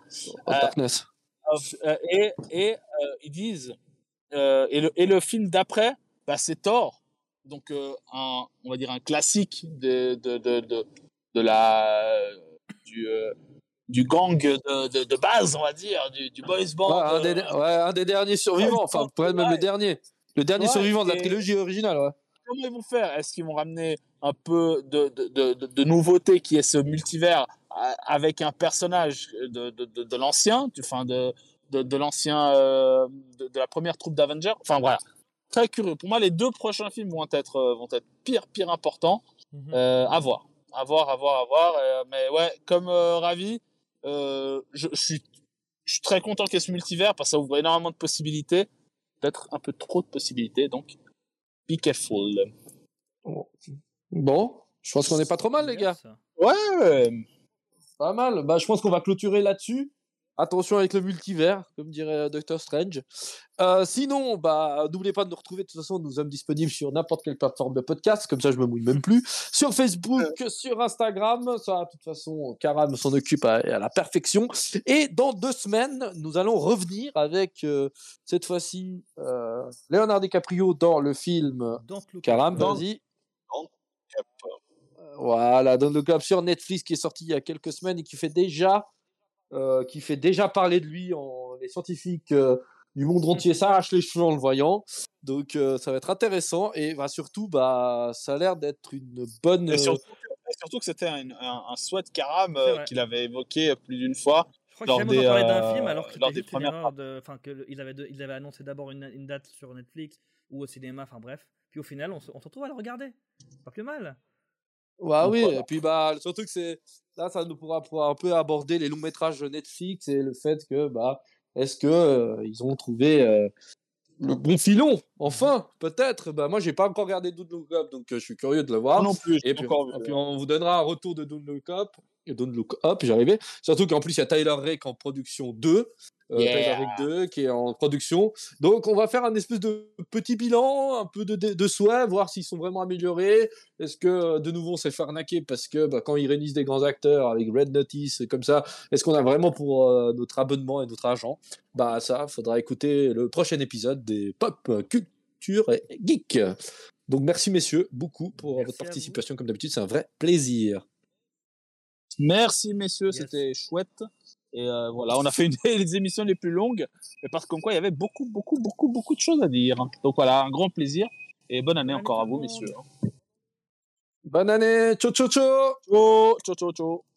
Euh, Darkness. Of- euh, et et ils disent et, le, et le film d'après bah, c'est Thor donc euh, un on va dire un classique de de de de, de la du euh, du gang de, de, de base on va dire du, du boys band Ouais, un, des, euh, ouais, un des derniers survivants. Enfin, peut-être même le dernier. Le dernier Ouais, survivant de la trilogie originale. Ouais. comment ils vont faire? Est-ce qu'ils vont ramener un peu de, de, de, de, de nouveauté qui est ce multivers a- avec un personnage de, de, de, de l'ancien, enfin de, de, de l'ancien, euh, de, de la première troupe d'Avengers? Enfin voilà, très curieux. Pour moi, les deux prochains films vont être, euh, vont être pire, pire importants. Mhm. Euh, à voir, à voir, à voir, à voir. Euh, mais ouais, comme euh, Ravi, euh, je, je suis, je suis très content qu'il y ait ce multivers parce que ça ouvre énormément de possibilités. Peut-être un peu trop de possibilités, donc be careful. Bon, je pense qu'on est pas trop mal, les gars. Yes. Ouais, Pas mal. Bah, je pense qu'on va clôturer là-dessus. Attention avec le multivers, comme dirait euh, Doctor Strange. Euh, sinon, bah, n'oubliez pas de nous retrouver. De toute façon, nous sommes disponibles sur n'importe quelle plateforme de podcast. Comme ça, je me mouille même plus. Sur Facebook, sur Instagram. Ça, de toute façon, Karam s'en occupe à, à la perfection. Et dans deux semaines, nous allons revenir avec, euh, cette fois-ci, euh, Leonardo DiCaprio dans le film Karam. Dans- Vas-y. Voilà, Don't Look Up sur Netflix qui est sorti il y a quelques semaines et qui fait déjà, euh, qui fait déjà parler de lui. En, les scientifiques euh, du monde entier s'arrachent les cheveux en le voyant. Donc euh, ça va être intéressant et bah, surtout, bah, ça a l'air d'être une bonne. et euh, surtout, et surtout que c'était un, un, un souhait de Karam euh, qu'il avait évoqué plus d'une fois. Je crois lors que jamais des, on parlait d'un euh, film alors que lors c'était des premières de. Enfin, qu'ils avaient, de- ils avaient annoncé d'abord une, une date sur Netflix ou au cinéma, enfin bref. Puis au final, on se, on se retrouve à le regarder. Pas plus mal. Ouais, Donc, oui, voilà. et puis bah, surtout que c'est là, ça nous pourra, pourra un peu aborder les longs métrages de Netflix et le fait que bah, est-ce que euh, ils ont trouvé euh, le bon filon Enfin, peut-être. Bah, moi, j'ai pas encore regardé Look Up, donc euh, je suis curieux de le voir. Non plus, Et puis, encore et puis on vous donnera un retour de Up. Et Don't Look Up, j'y arrivais. Surtout qu'en plus, il y a Tyler Rake en production 2. euh, Yeah. Tyler Rake 2 qui est en production. Donc, on va faire un espèce de petit bilan, un peu de, de, de souhait, voir s'ils sont vraiment améliorés. Est-ce que, euh, de nouveau, on s'est fait arnaquer parce que bah, quand ils réunissent des grands acteurs avec Red Notice et comme ça, est-ce qu'on a vraiment pour euh, notre abonnement et notre argent? Bah, ça, faudra écouter le prochain épisode des Pop Culture Geek. Donc, merci, messieurs, beaucoup pour Merci votre participation. Comme d'habitude, c'est un vrai plaisir. Merci messieurs, Yes. c'était chouette. Et euh, voilà, on a fait une des émissions les plus longues, mais parce qu'en quoi il y avait beaucoup, beaucoup, beaucoup, beaucoup de choses à dire. Donc voilà, un grand plaisir et bonne année Bonne année encore à vous, messieurs. Bonne année, ciao ciao ciao Ciao, ciao, ciao, ciao.